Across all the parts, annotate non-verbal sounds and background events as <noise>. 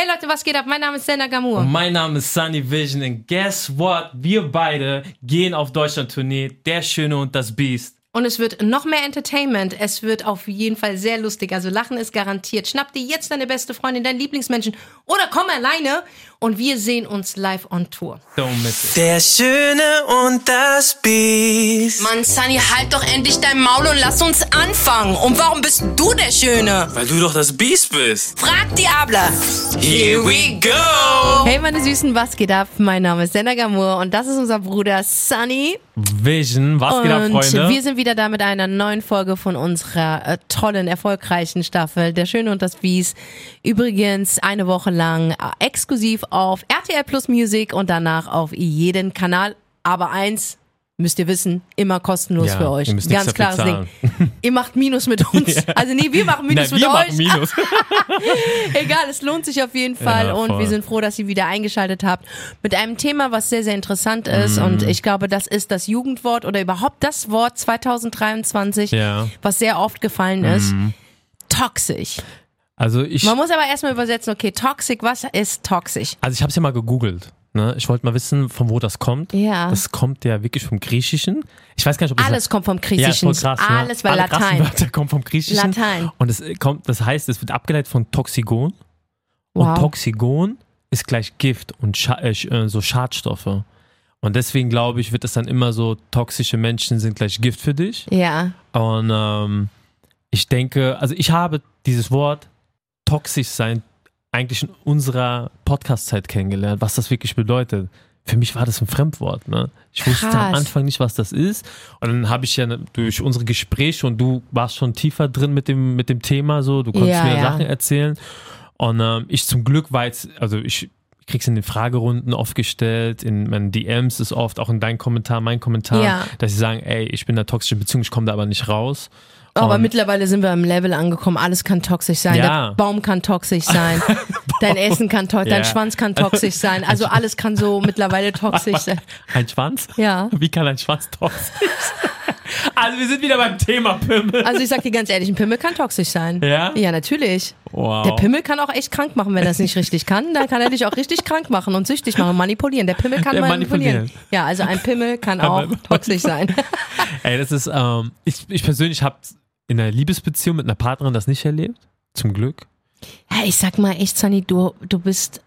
Hey Leute, was geht ab? Mein Name ist Senna Gamur. Und mein Name ist Sunny Vision und guess what? Wir beide gehen auf Deutschland-Tournee, Der Schöne und das Biest. Und es wird noch mehr Entertainment. Es wird auf jeden Fall sehr lustig. Also Lachen ist garantiert. Schnapp dir jetzt deine beste Freundin, deinen Lieblingsmenschen oder komm alleine und wir sehen uns live on Tour. Don't miss it. Der Schöne und das Biest. Mann, Sunny, halt doch endlich dein Maul und lass uns anfangen. Und warum bist du der Schöne? Weil du doch das Biest bist. Frag Diabla. Here we go. Hey meine Süßen, was geht ab? Mein Name ist Senna Gamur und das ist unser Bruder Sunny. Vision, was geht ab, Und Freunde? wir sind wieder da mit einer neuen Folge von unserer äh, tollen, erfolgreichen Staffel Der Schöne und das Biest. Übrigens eine Woche lang äh, exklusiv auf RTL Plus Music und danach auf jeden Kanal. Aber eins müsst ihr wissen, immer kostenlos Ja, für euch. ihr müsst nichts Ganz klares Ding. Ihr macht Minus mit <laughs> uns. Also nee, wir machen Minus Nein, mit wir euch. machen Minus. <laughs> Egal, es lohnt sich auf jeden Fall Ja, und wir sind froh, dass ihr wieder eingeschaltet habt mit einem Thema, was sehr, sehr interessant ist und ich glaube, das ist das Jugendwort oder überhaupt das Wort 2023, Ja. Mhm. was sehr oft gefallen ist. Toxisch. Also ich, Man muss aber erstmal übersetzen, okay, toxic, was ist toxisch? also ich habe es ja mal gegoogelt. Ne? Ich wollte mal wissen, von wo das kommt. Ja. Das kommt ja wirklich vom Griechischen. Ich weiß gar nicht, ob das Alles kommt vom ja, ist Griechischen. voll krass, ne? Alles, weil Alle Latein. Wörter kommen vom Griechischen. Latein. Und es kommt, das heißt, es wird abgeleitet von Toxigon. Wow. Und Toxigon ist gleich Gift und Scha äh, äh, so Schadstoffe. Und deswegen glaube ich, wird es dann immer so, toxische Menschen sind gleich Gift für dich. Ja. Und ähm, ich denke, also ich habe dieses Wort toxisch sein eigentlich in unserer Podcast-Zeit kennengelernt, was das wirklich bedeutet. Für mich war das ein Fremdwort. Ne? Ich wusste am Krass. Anfang nicht, was das ist. Und dann habe ich ja durch unsere Gespräche und du warst schon tiefer drin mit dem, mit dem Thema, so du konntest Ja, mir ja. Sachen erzählen. Und ähm, ich zum Glück war jetzt, also ich krieg's in den Fragerunden oft gestellt, in meinen DMs ist oft, auch in deinem Kommentar, mein Kommentar, Ja. dass sie sagen, ey, ich bin in einer toxischen Beziehung, ich komme da aber nicht raus. Aber Und- mittlerweile sind wir am Level angekommen. Alles kann toxisch sein. Ja. Der Baum kann toxisch sein. <laughs> Dein Essen kann toxisch, dein Ja. Schwanz kann toxisch sein. Also alles kann so mittlerweile toxisch sein. <laughs> Ein Schwanz? Ja. Wie kann ein Schwanz toxisch sein? Also wir sind wieder beim Thema Pimmel. Also ich sag dir ganz ehrlich, ein Pimmel kann toxisch sein. Ja? Ja, natürlich. Wow. Der Pimmel kann auch echt krank machen, wenn er es nicht richtig kann. Dann kann er dich auch richtig krank machen und süchtig machen und manipulieren. Der Pimmel kann Ja, manipulieren. manipulieren. Ja, also ein Pimmel kann auch toxisch sein. <laughs> Ey, das ist, ähm, ich, ich persönlich habe in einer Liebesbeziehung mit einer Partnerin das nicht erlebt. Zum Glück. Ja, ich sag mal echt, Sunny, du, du bist,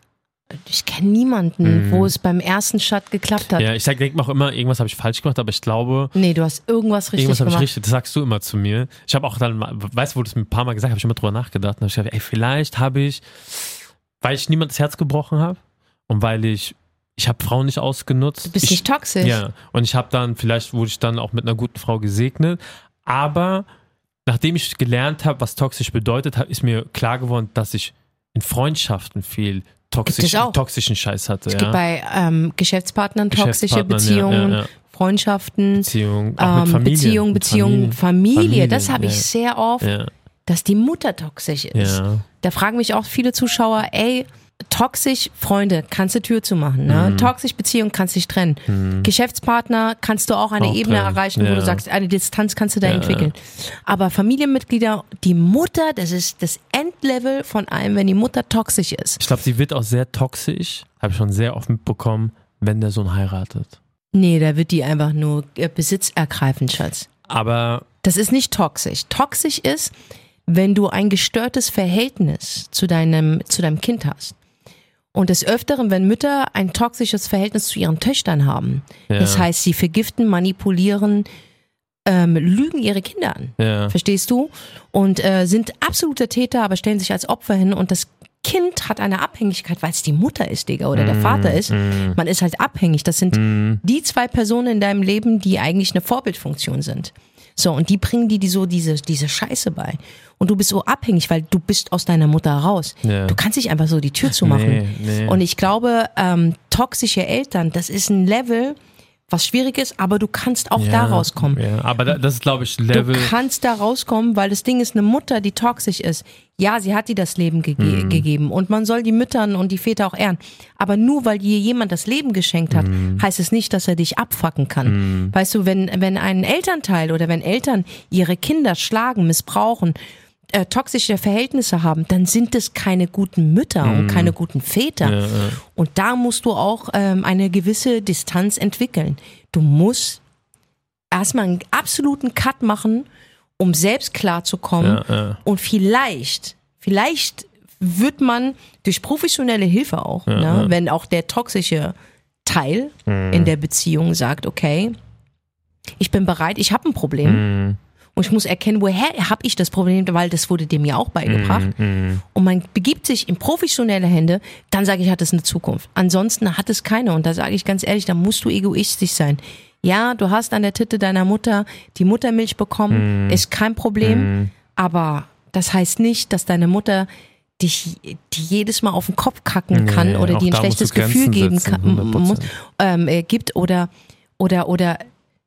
ich kenne niemanden, wo es beim ersten Shot geklappt hat. Mhm. Ja, ich sag, denk mir auch immer, irgendwas habe ich falsch gemacht, aber ich glaube, Nee, du hast irgendwas richtig irgendwas habe ich gemacht. richtig, das sagst du immer zu mir. Ich habe auch dann, weißt du, wo du es mir ein paar Mal gesagt hast, habe ich immer drüber nachgedacht. Und hab ich gedacht, ey, vielleicht habe ich, weil ich niemand das Herz gebrochen habe und weil ich, ich habe Frauen nicht ausgenutzt. Du bist ich, nicht toxisch. Ja, und ich habe dann, vielleicht wurde ich dann auch mit einer guten Frau gesegnet, aber nachdem ich gelernt habe, was toxisch bedeutet, ist mir klar geworden, dass ich in Freundschaften viel toxisch, toxischen Scheiß hatte. Es ja. gibt bei ähm, Geschäftspartnern toxische Geschäftspartnern, Beziehungen, ja, ja. Freundschaften, Beziehung, auch mit ähm, Familie, Beziehung, Beziehung, Familie. Familie. Das habe ich sehr oft, dass die Mutter toxisch ist. Da fragen mich auch viele Zuschauer, ey, toxisch Freunde, kannst du Tür zumachen, ne? Mhm. Toxisch Beziehung kannst dich trennen. Geschäftspartner kannst du auch eine Auch Ebene trennen, erreichen, wo ja. du sagst, eine Distanz kannst du da Ja, entwickeln. Aber Familienmitglieder, die Mutter, das ist das Endlevel von allem, wenn die Mutter toxisch ist. Ich glaube, sie wird auch sehr toxisch, habe ich schon sehr oft mitbekommen, wenn der Sohn heiratet. Nee, da wird die einfach nur äh, Besitz ergreifen, Schatz. Aber Das ist nicht toxisch. Toxisch ist, wenn du ein gestörtes Verhältnis zu deinem, zu deinem Kind hast. Und des Öfteren, wenn Mütter ein toxisches Verhältnis zu ihren Töchtern haben. Ja. Das heißt, sie vergiften, manipulieren, ähm, lügen ihre Kinder an. ja, Verstehst du? Und äh, sind absolute Täter, aber stellen sich als Opfer hin und das Kind hat eine Abhängigkeit, weil es die Mutter ist, Digga, oder Mm, der Vater ist. Man ist halt abhängig. Das sind die zwei Personen in deinem Leben, die eigentlich eine Vorbildfunktion sind. So, und die bringen dir die so diese, diese Scheiße bei. Und du bist so abhängig, weil du bist aus deiner Mutter raus. Ja. Du kannst nicht einfach so die Tür zumachen. Nee, nee. Und ich glaube, ähm, toxische Eltern, das ist ein Level, was schwierig ist, aber du kannst auch da rauskommen. Ja, aber da, das ist, glaube ich, Du Level. kannst da rauskommen, weil das Ding ist eine Mutter, die toxisch ist. Ja, sie hat dir das Leben gege Mhm. gegeben und man soll die Müttern und die Väter auch ehren. Aber nur weil dir jemand das Leben geschenkt hat, Mhm. heißt es nicht, dass er dich abfacken kann. Weißt du, wenn, wenn ein Elternteil oder wenn Eltern ihre Kinder schlagen, missbrauchen, äh, toxische Verhältnisse haben, dann sind es keine guten Mütter und keine guten Väter. Mhm. Ja, ja. Und da musst du auch ähm, eine gewisse Distanz entwickeln. Du musst erstmal einen absoluten Cut machen, um selbst klarzukommen. Ja. Und vielleicht, vielleicht wird man durch professionelle Hilfe auch, ne, wenn auch der toxische Teil Mhm. in der Beziehung sagt, okay, ich bin bereit, ich habe ein Problem Mhm. Und ich muss erkennen, woher habe ich das Problem, weil das wurde dem ja auch beigebracht. Mhm. Und man begibt sich in professionelle Hände, dann sage ich, hat es eine Zukunft. Ansonsten hat es keine. Und da sage ich ganz ehrlich, da musst du egoistisch sein. Ja, du hast an der Titte deiner Mutter die Muttermilch bekommen, ist kein Problem. Aber das heißt nicht, dass deine Mutter dich die jedes Mal auf den Kopf kacken Nee, kann oder dir ein schlechtes Gefühl geben setzen, kann, 100%. muss, ähm, äh, gibt oder oder oder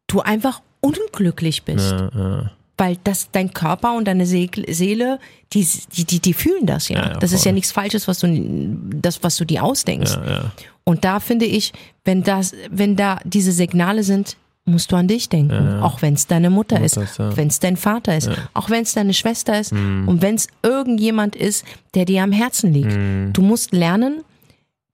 du einfach unglücklich bist Ja, ja. weil das dein Körper und deine See- Seele, die, die, die, die fühlen das ja. Ja, das ist ja nichts Falsches, was du, das, was du dir ausdenkst. Und da finde ich, wenn das, wenn da diese Signale sind, musst du an dich denken. Auch wenn es deine Mutter, Mutter ist, wenn es dein Vater ist, auch wenn es deine Schwester ist und wenn es irgendjemand ist, der dir am Herzen liegt. Du musst lernen,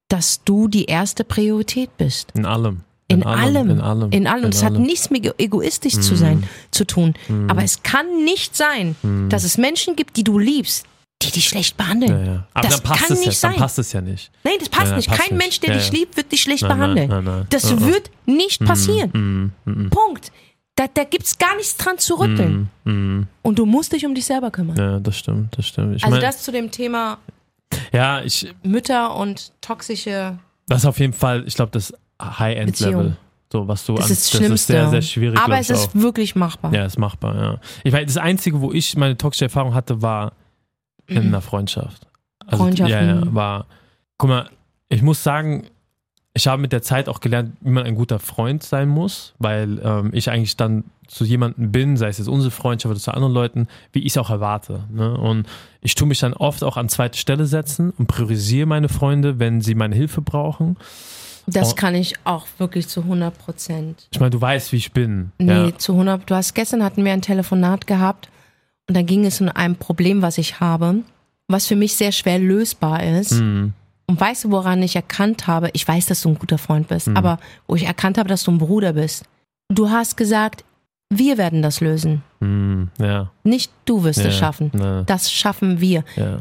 dass du die erste Priorität bist. In allem. In, allem, In allem. In allem. Und es hat allem. nichts mit egoistisch zu sein, zu tun. Aber es kann nicht sein, dass es Menschen gibt, die du liebst, die dich schlecht behandeln. Ja, ja. Aber das dann passt kann es nicht ja, sein. dann passt es ja nicht. Nein, das passt ja, nicht. passt Kein nicht. Mensch, der Ja, dich liebt, wird dich schlecht Nein, nein, behandeln. nein, nein. Das uh. wird nicht passieren. Mm, mm, Punkt. Da, da gibt's gar nichts dran zu rütteln. mm, mm. Und du musst dich um dich selber kümmern. Ja, das stimmt, das stimmt. Ich also mein, das zu dem Thema ja, ich, Mütter und toxische. das ist auf jeden Fall, ich glaube, das High-End-Level. So, was du Das an, ist das Schlimmste. ist sehr, sehr schwierig. Aber es ist auch. wirklich machbar. Ja, ist machbar, ja. Ich meine, das Einzige, wo ich meine toxische Erfahrung hatte, war in einer Freundschaft. Also, Freundschaft, Ja, ja, mhm. war. Guck mal, ich muss sagen, ich habe mit der Zeit auch gelernt, wie man ein guter Freund sein muss, weil ähm, ich eigentlich dann zu jemandem bin, sei es jetzt unsere Freundschaft oder zu anderen Leuten, wie ich es auch erwarte. Ne? Und ich tue mich dann oft auch an zweite Stelle setzen und priorisiere meine Freunde, wenn sie meine Hilfe brauchen. Das Oh. kann ich auch wirklich zu 100 Prozent. Ich meine, du weißt, wie ich bin. Nee, Ja. zu 100. Du hast gestern hatten wir ein Telefonat gehabt und da ging es um ein Problem, was ich habe, was für mich sehr schwer lösbar ist. Mhm. Und weißt du, woran ich erkannt habe? Ich weiß, dass du ein guter Freund bist, Mhm. aber wo ich erkannt habe, dass du ein Bruder bist. Du hast gesagt, wir werden das lösen. Mhm. Ja. Nicht du wirst ja. es schaffen. Ja. Das schaffen wir. Ja.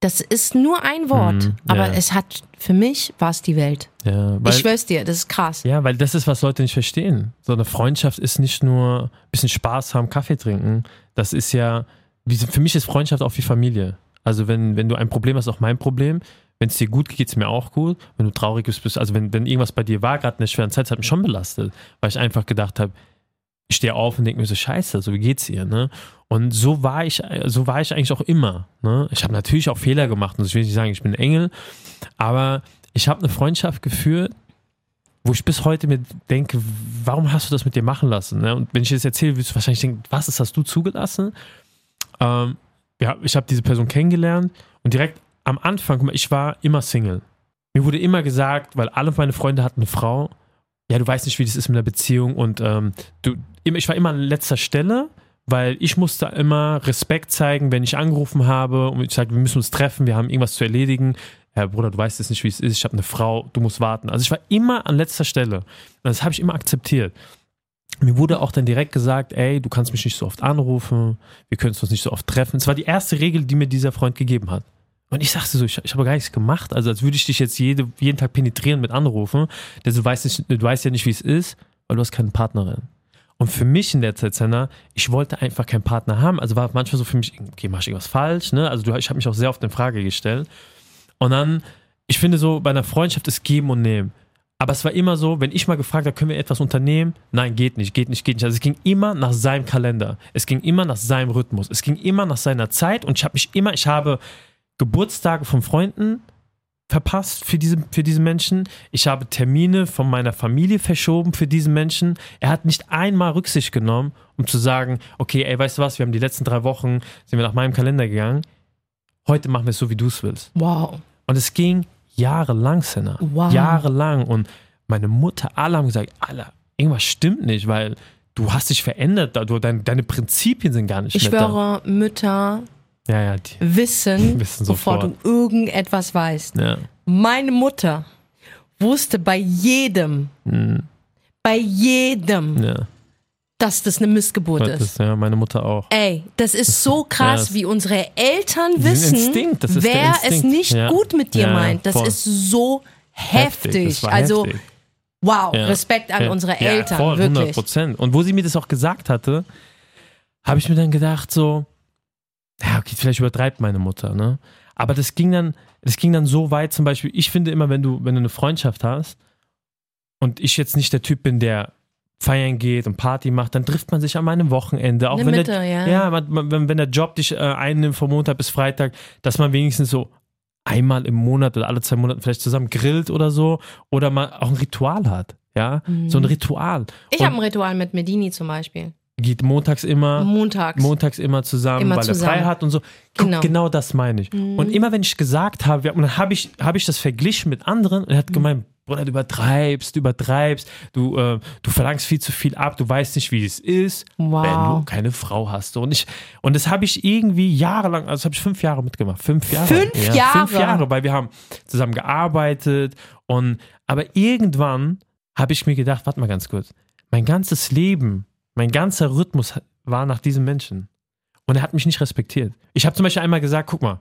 Das ist nur ein Wort, Mhm, aber ja. es hat, für mich war es die Welt. ja. Weil, ich schwör's dir, das ist krass. Ja, weil das ist, was Leute nicht verstehen. So eine Freundschaft ist nicht nur ein bisschen Spaß haben, Kaffee trinken. Das ist ja, für mich ist Freundschaft auch wie Familie. Also wenn, wenn du ein Problem hast, auch mein Problem. Wenn es dir gut geht, geht es mir auch gut. Wenn du traurig bist, bist also wenn, wenn irgendwas bei dir war, gerade in der schweren Zeit, das hat mich schon belastet, weil ich einfach gedacht habe, ich stehe auf und denke mir so, scheiße, so wie geht's ihr, ne? Und so war ich, so war ich eigentlich auch immer. Ne? Ich habe natürlich auch Fehler gemacht und ich will nicht sagen, ich bin Engel, aber ich habe eine Freundschaft geführt, wo ich bis heute mir denke, warum hast du das mit dir machen lassen? Ne? Und wenn ich das erzähle, wirst du wahrscheinlich denken, was, das hast du zugelassen? Ähm, ja, ich habe diese Person kennengelernt und direkt am Anfang, guck mal, ich war immer Single. Mir wurde immer gesagt, weil alle meine Freunde hatten eine Frau, ja, du weißt nicht, wie das ist mit einer Beziehung und ähm, du, ich war immer an letzter Stelle, weil ich musste immer Respekt zeigen, wenn ich angerufen habe und ich sage, wir müssen uns treffen, wir haben irgendwas zu erledigen. Herr Bruder, du weißt jetzt nicht, wie es ist, ich habe eine Frau, du musst warten. Also ich war immer an letzter Stelle. Das habe ich immer akzeptiert. Mir wurde auch dann direkt gesagt, ey, du kannst mich nicht so oft anrufen, wir können uns nicht so oft treffen. Es war die erste Regel, die mir dieser Freund gegeben hat. Und ich sagte so, ich, ich habe gar nichts gemacht, also als würde ich dich jetzt jede, jeden Tag penetrieren mit Anrufen, denn du weißt, nicht, du weißt ja nicht, wie es ist, weil du hast keine Partnerin. Und für mich in der Zeit, Senna, ich wollte einfach keinen Partner haben. Also war manchmal so für mich, okay, mach ich irgendwas falsch, ne? Also du, ich habe mich auch sehr oft in Frage gestellt. Und dann, ich finde so, bei einer Freundschaft ist Geben und Nehmen. Aber es war immer so, wenn ich mal gefragt habe, können wir etwas unternehmen? Nein, geht nicht, geht nicht, geht nicht. Also es ging immer nach seinem Kalender. Es ging immer nach seinem Rhythmus. Es ging immer nach seiner Zeit und ich habe mich immer, ich habe Geburtstage von Freunden verpasst für diese, für diese Menschen. Ich habe Termine von meiner Familie verschoben für diesen Menschen. Er hat nicht einmal Rücksicht genommen, um zu sagen, okay, ey, weißt du was, wir haben die letzten drei Wochen, sind wir nach meinem Kalender gegangen. Heute machen wir es so, wie du es willst. Wow. Und es ging jahrelang, Senna. Wow. Jahrelang. Und meine Mutter, alle haben gesagt, Alter, irgendwas stimmt nicht, weil du hast dich verändert, da- du, dein, deine Prinzipien sind gar nicht Ich mehr da. schwöre, Mütter Ja, ja, die. wissen, <laughs> Wissen bevor sofort. du irgendetwas weißt. Ja. Meine Mutter wusste bei jedem, bei jedem, Mhm. ja. dass das eine Missgeburt Das ist. ja, meine Mutter auch. Ey, das ist so <laughs> krass, das- wie unsere Eltern wissen, wer es nicht Ja. gut mit dir Ja, meint. Das voll. ist so heftig. War also, heftig. wow, Ja. Respekt an Ja. unsere ja, Eltern, voll, 100 wirklich. Prozent. Und wo sie mir das auch gesagt hatte, habe ich mir dann gedacht so, ja, okay, vielleicht übertreibt meine Mutter, ne? Aber das ging dann, das ging dann so weit, zum Beispiel, ich finde immer, wenn du, wenn du eine Freundschaft hast und ich jetzt nicht der Typ bin, der feiern geht und Party macht, dann trifft man sich an meinem Wochenende. Auch wenn Mitte, der, ja. ja man, wenn, wenn der Job dich äh, einnimmt von Montag bis Freitag, dass man wenigstens so einmal im Monat oder alle zwei Monate vielleicht zusammen grillt oder so oder mal auch ein Ritual hat. Ja, so ein Ritual. Mhm. Ich Und habe ein Ritual mit Medini zum Beispiel. Geht montags immer, Montags. montags immer zusammen, Immer weil zusammen. er frei hat und so. Guck, Genau. genau. das meine ich. Und immer wenn ich gesagt habe, und dann habe ich, habe ich das verglichen mit anderen und er Mhm. hat gemeint, Bruder, du übertreibst, du übertreibst, du, äh, du verlangst viel zu viel ab, du weißt nicht, wie es ist, Wow. wenn du keine Frau hast. Und ich, und das habe ich irgendwie jahrelang, also das habe ich fünf Jahre mitgemacht. Fünf Jahre. Fünf ja, Jahre? Fünf Jahre, weil wir haben zusammen gearbeitet und, aber irgendwann habe ich mir gedacht, warte mal ganz kurz, mein ganzes Leben, mein ganzer Rhythmus war nach diesem Menschen. Und er hat mich nicht respektiert. Ich habe zum Beispiel einmal gesagt, guck mal,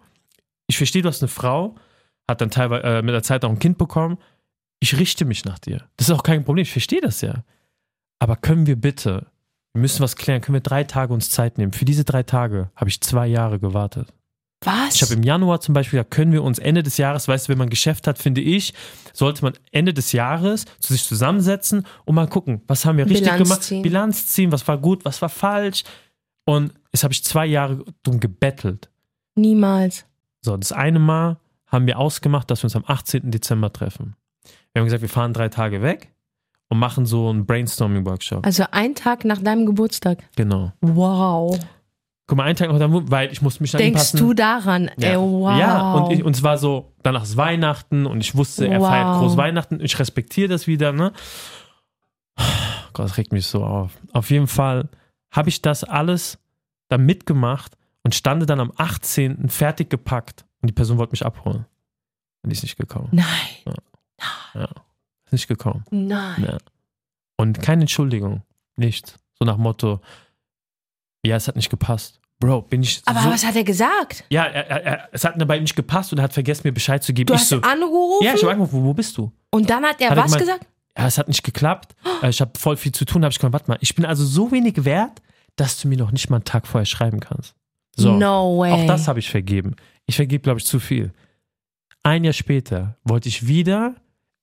ich verstehe, du hast eine Frau, hat dann teilweise äh, mit der Zeit auch ein Kind bekommen. Ich richte mich nach dir. Das ist auch kein Problem, ich verstehe das ja. Aber können wir bitte, wir müssen was klären, können wir drei Tage uns Zeit nehmen? Für diese drei Tage habe ich zwei Jahre gewartet. Was? Ich habe im Januar zum Beispiel gesagt, können wir uns Ende des Jahres, weißt du, wenn man ein Geschäft hat, finde ich, sollte man Ende des Jahres zu sich zusammensetzen und mal gucken, was haben wir richtig Bilanz gemacht, ziehen. Bilanz ziehen, was war gut, was war falsch. Und das habe ich zwei Jahre drum gebettelt. Niemals. So, das eine Mal haben wir ausgemacht, dass wir uns am 18. Dezember treffen. Wir haben gesagt, wir fahren drei Tage weg und machen so einen Brainstorming-Workshop. Also ein Tag nach deinem Geburtstag. Genau. Wow. Guck mal, einen Tag noch, dann- weil ich musste mich dann Denkst passen. du daran? Ja. Ey, wow. Ja, und, ich, und es war so, danach ist Weihnachten und ich wusste, er Wow. feiert groß Weihnachten. Ich respektiere das wieder, ne? Gott, das regt mich so auf. Auf jeden Fall habe ich das alles dann mitgemacht und stande dann am 18. fertig gepackt und die Person wollte mich abholen. Und die ist nicht gekommen. Nein, Ist nicht gekommen. nein. Ja. Und keine Entschuldigung. Nichts. So nach Motto, ja, es hat nicht gepasst. Bro, bin ich Aber so. was hat er gesagt? ja, er, er, er, es hat dabei nicht gepasst und er hat vergessen, mir Bescheid zu geben. Du ich hast so, angerufen ja, ich habe angerufen, wo bist du? und dann hat er Hat was gemeint- gesagt? Ja, es hat nicht geklappt. <gasps> Äh, Ich habe voll viel zu tun. habe ich gemeint, warte mal, ich bin also so wenig wert, dass du mir noch nicht mal einen Tag vorher schreiben kannst. So, No way. auch das habe ich vergeben. Ich vergebe, glaube ich, zu viel. Ein Jahr später wollte ich wieder,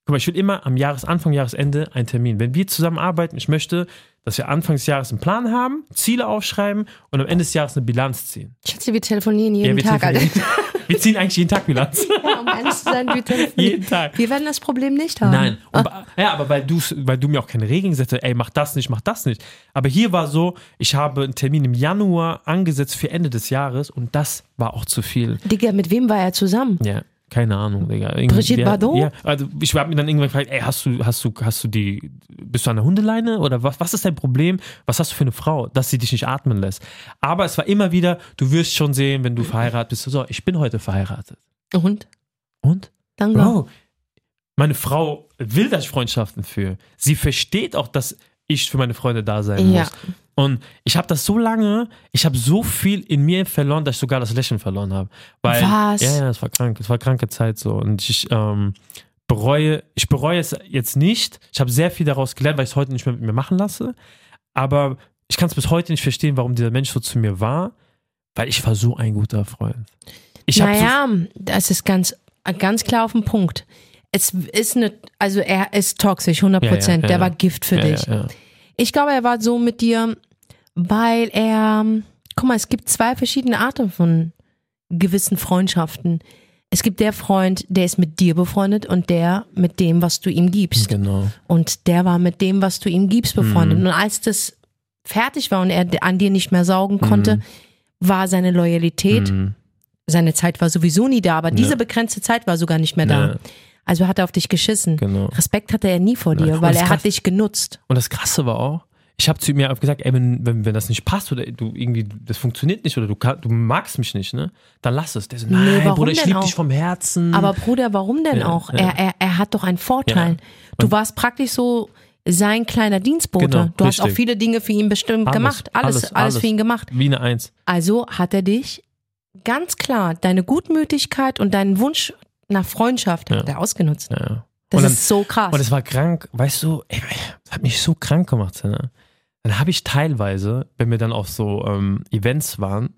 guck mal, ich will immer am Jahresanfang, Jahresende einen Termin. Wenn wir zusammen arbeiten, ich möchte, dass wir Anfang des Jahres einen Plan haben, Ziele aufschreiben und am Ende des Jahres eine Bilanz ziehen. Schatzi, wir telefonieren jeden wir, Tag, Alter. telefonieren- wir ziehen eigentlich jeden Tag Bilanz. <laughs> Ja, um ehrlich zu sein, wir <laughs> telefonieren. jeden Tag. Wir werden das Problem nicht haben. Nein. Und, ba- ja, aber weil du, weil du mir auch keine Regeln gesetzt hast, ey, mach das nicht, mach das nicht. Aber hier war so, ich habe einen Termin im Januar angesetzt für Ende des Jahres und das war auch zu viel. Digga, mit wem war er zusammen? Ja, keine Ahnung, Digga. Irgendwie- Brigitte ja, Bardot? Ja, also ich habe mir dann irgendwann gefragt, ey, hast du, hast du, hast du die, bist du an der Hundeleine oder was, was ist dein Problem? Was hast du für eine Frau, dass sie dich nicht atmen lässt? Aber es war immer wieder, du wirst schon sehen, wenn du verheiratet bist, so, ich bin heute verheiratet. Und? Und? Danke. Bro, meine Frau will, dass ich Freundschaften führe. Sie versteht auch, dass ich für meine Freunde da sein Ja. muss. Und ich habe das so lange, ich habe so viel in mir verloren, dass ich sogar das Lächeln verloren habe. Weil, Was? Ja, ja, es war krank, es war kranke Zeit so. Und ich ähm, bereue, ich bereue es jetzt nicht. Ich habe sehr viel daraus gelernt, weil ich es heute nicht mehr mit mir machen lasse. Aber ich kann es bis heute nicht verstehen, warum dieser Mensch so zu mir war, weil ich war so ein guter Freund. Ich hab so naja, das ist ganz, ganz klar auf den Punkt. Es ist eine, also er ist toxisch, 100 Ja, ja, Prozent. ja, Der ja. war Gift für ja, dich. Ja, ja. Ich glaube, er war so mit dir, weil er, guck mal, es gibt zwei verschiedene Arten von gewissen Freundschaften. Es gibt der Freund, der ist mit dir befreundet und der mit dem, was du ihm gibst. Genau. Und der war mit dem, was du ihm gibst, befreundet. Mhm. Und als das fertig war und er an dir nicht mehr saugen konnte, war seine Loyalität, Mhm. seine Zeit war sowieso nie da, aber diese Ja. begrenzte Zeit war sogar nicht mehr da. Ja. Also hat er auf dich geschissen. Genau. Respekt hatte er nie vor dir, Und weil er hat dich genutzt. Und das Krasse war auch, ich habe zu ihm ja auch gesagt, ey, wenn, wenn, wenn das nicht passt oder du irgendwie, das funktioniert nicht oder du, du magst mich nicht, ne? Dann lass es. Der so, nein, warum Bruder, ich liebe dich vom Herzen. Aber Bruder, warum denn Ja, auch? ja. Er, er, er hat doch einen Vorteil. Ja. Du warst praktisch so sein kleiner Dienstbote. Genau, du hast auch richtig. viele Dinge für ihn bestimmt Alles, gemacht. Alles, alles, alles, für ihn gemacht. Wie eine Eins. Also hat er dich ganz klar, deine Gutmütigkeit und deinen Wunsch nach Freundschaft Ja. hat er ausgenutzt. Ja. Das dann- ist so krass. Und es war krank, weißt du, ey, das hat mich so krank gemacht. Ne? Dann habe ich teilweise, wenn wir dann auf so ähm, Events waren,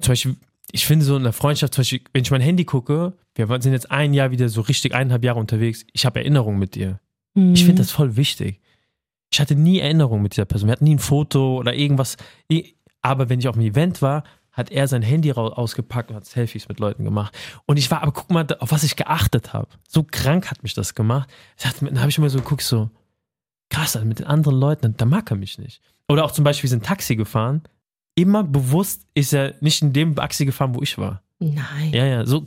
zum Beispiel, ich finde so in der Freundschaft, zum Beispiel, wenn ich mein Handy gucke, wir sind jetzt ein Jahr wieder so richtig eineinhalb Jahre unterwegs, ich habe Erinnerungen mit dir. Mhm. Ich finde das voll wichtig. Ich hatte nie Erinnerungen mit dieser Person. Wir hatten nie ein Foto oder irgendwas. Aber wenn ich auf einem Event war, hat er sein Handy ausgepackt und hat Selfies mit Leuten gemacht. Und ich war, aber guck mal, auf was ich geachtet habe. So krank hat mich das gemacht. Ich dachte, dann habe ich immer so geguckt, so, krass, also mit den anderen Leuten, da mag er mich nicht. Oder auch zum Beispiel, wir sind Taxi gefahren. Immer bewusst ist er nicht in dem Taxi gefahren, wo ich war. Nein. Ja, ja, so,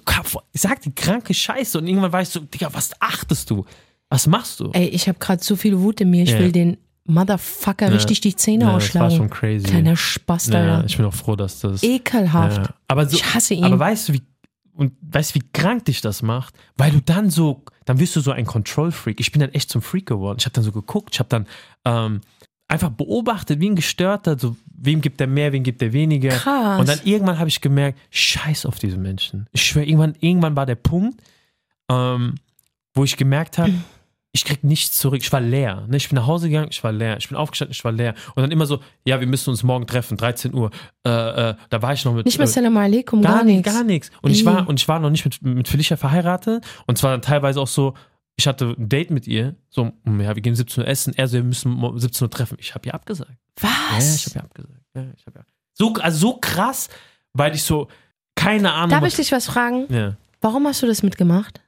ich sag die kranke Scheiße. Und irgendwann war ich so, Digga, was achtest du? Was machst du? Ey, ich habe gerade so viel Wut in mir. Ich Ja. will den Motherfucker Ja. richtig die Zähne Ja, das war ausschlagen. schon crazy. Kleiner Spaß, ja, Alter. ich bin auch froh, dass das. Ekelhaft. Ja. Aber, so, Ich hasse ihn. aber weißt du, wie, und weißt wie krank dich das macht? Weil du dann so, dann wirst du so ein Control-Freak. Ich bin dann echt zum Freak geworden. Ich habe dann so geguckt, ich habe dann ähm, einfach beobachtet, wie ein Gestörter, so, wem gibt er mehr, wem gibt er weniger. Krass. Und dann irgendwann habe ich gemerkt, scheiß auf diese Menschen. Ich schwöre, irgendwann, irgendwann war der Punkt, ähm, wo ich gemerkt habe, <clears throat> ich krieg nichts zurück. Ich war leer. Ne? Ich bin nach Hause gegangen, ich war leer. Ich bin aufgestanden, ich war leer. Und dann immer so, ja, wir müssen uns morgen treffen, 13 Uhr. Äh, äh, da war ich noch mit. Nicht mehr äh, Salam Aleikum, gar, gar nicht, nichts. gar nichts. Und ich war, und ich war noch nicht mit, mit Felicia verheiratet. Und zwar dann teilweise auch so, ich hatte ein Date mit ihr, so, mm, ja, wir gehen 17 Uhr essen, er so, wir müssen mo- 17 Uhr treffen. Ich habe ihr abgesagt. Ja, Was? ich habe ihr abgesagt. Ja, ich hab ihr so, also so krass, weil ich so, keine Ahnung. Darf ich dich was fragen? ja. Warum hast du das mitgemacht?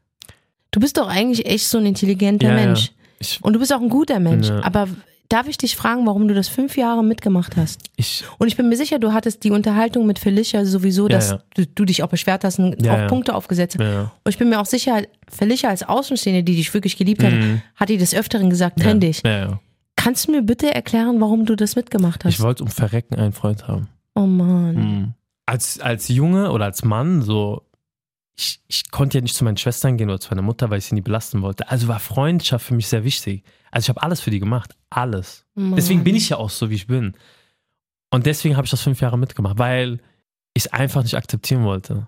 Du bist doch eigentlich echt so ein intelligenter Ja, ja. Mensch. Ich, Und du bist auch ein guter Mensch. Ja. Aber darf ich dich fragen, warum du das fünf Jahre mitgemacht hast? ich, Und ich bin mir sicher, du hattest die Unterhaltung mit Felicia sowieso, Ja, dass ja. Du, du dich auch beschwert hast und Ja, auch ja. Punkte aufgesetzt hast. ja, ja. Und ich bin mir auch sicher, Felicia als Außenstehende, die dich wirklich geliebt hat, Mhm. hat dir des Öfteren gesagt, trenn dich. Ja, ja. Kannst du mir bitte erklären, warum du das mitgemacht hast? Ich wollte um Verrecken einen Freund haben. oh Mann. Mhm. Als, als Junge oder als Mann, so, ich, ich konnte ja nicht zu meinen Schwestern gehen oder zu meiner Mutter, weil ich sie nie belasten wollte. Also war Freundschaft für mich sehr wichtig. Also ich habe alles für die gemacht. Alles. Mann. Deswegen bin ich ja auch so, wie ich bin. Und deswegen habe ich das fünf Jahre mitgemacht, weil ich es einfach nicht akzeptieren wollte.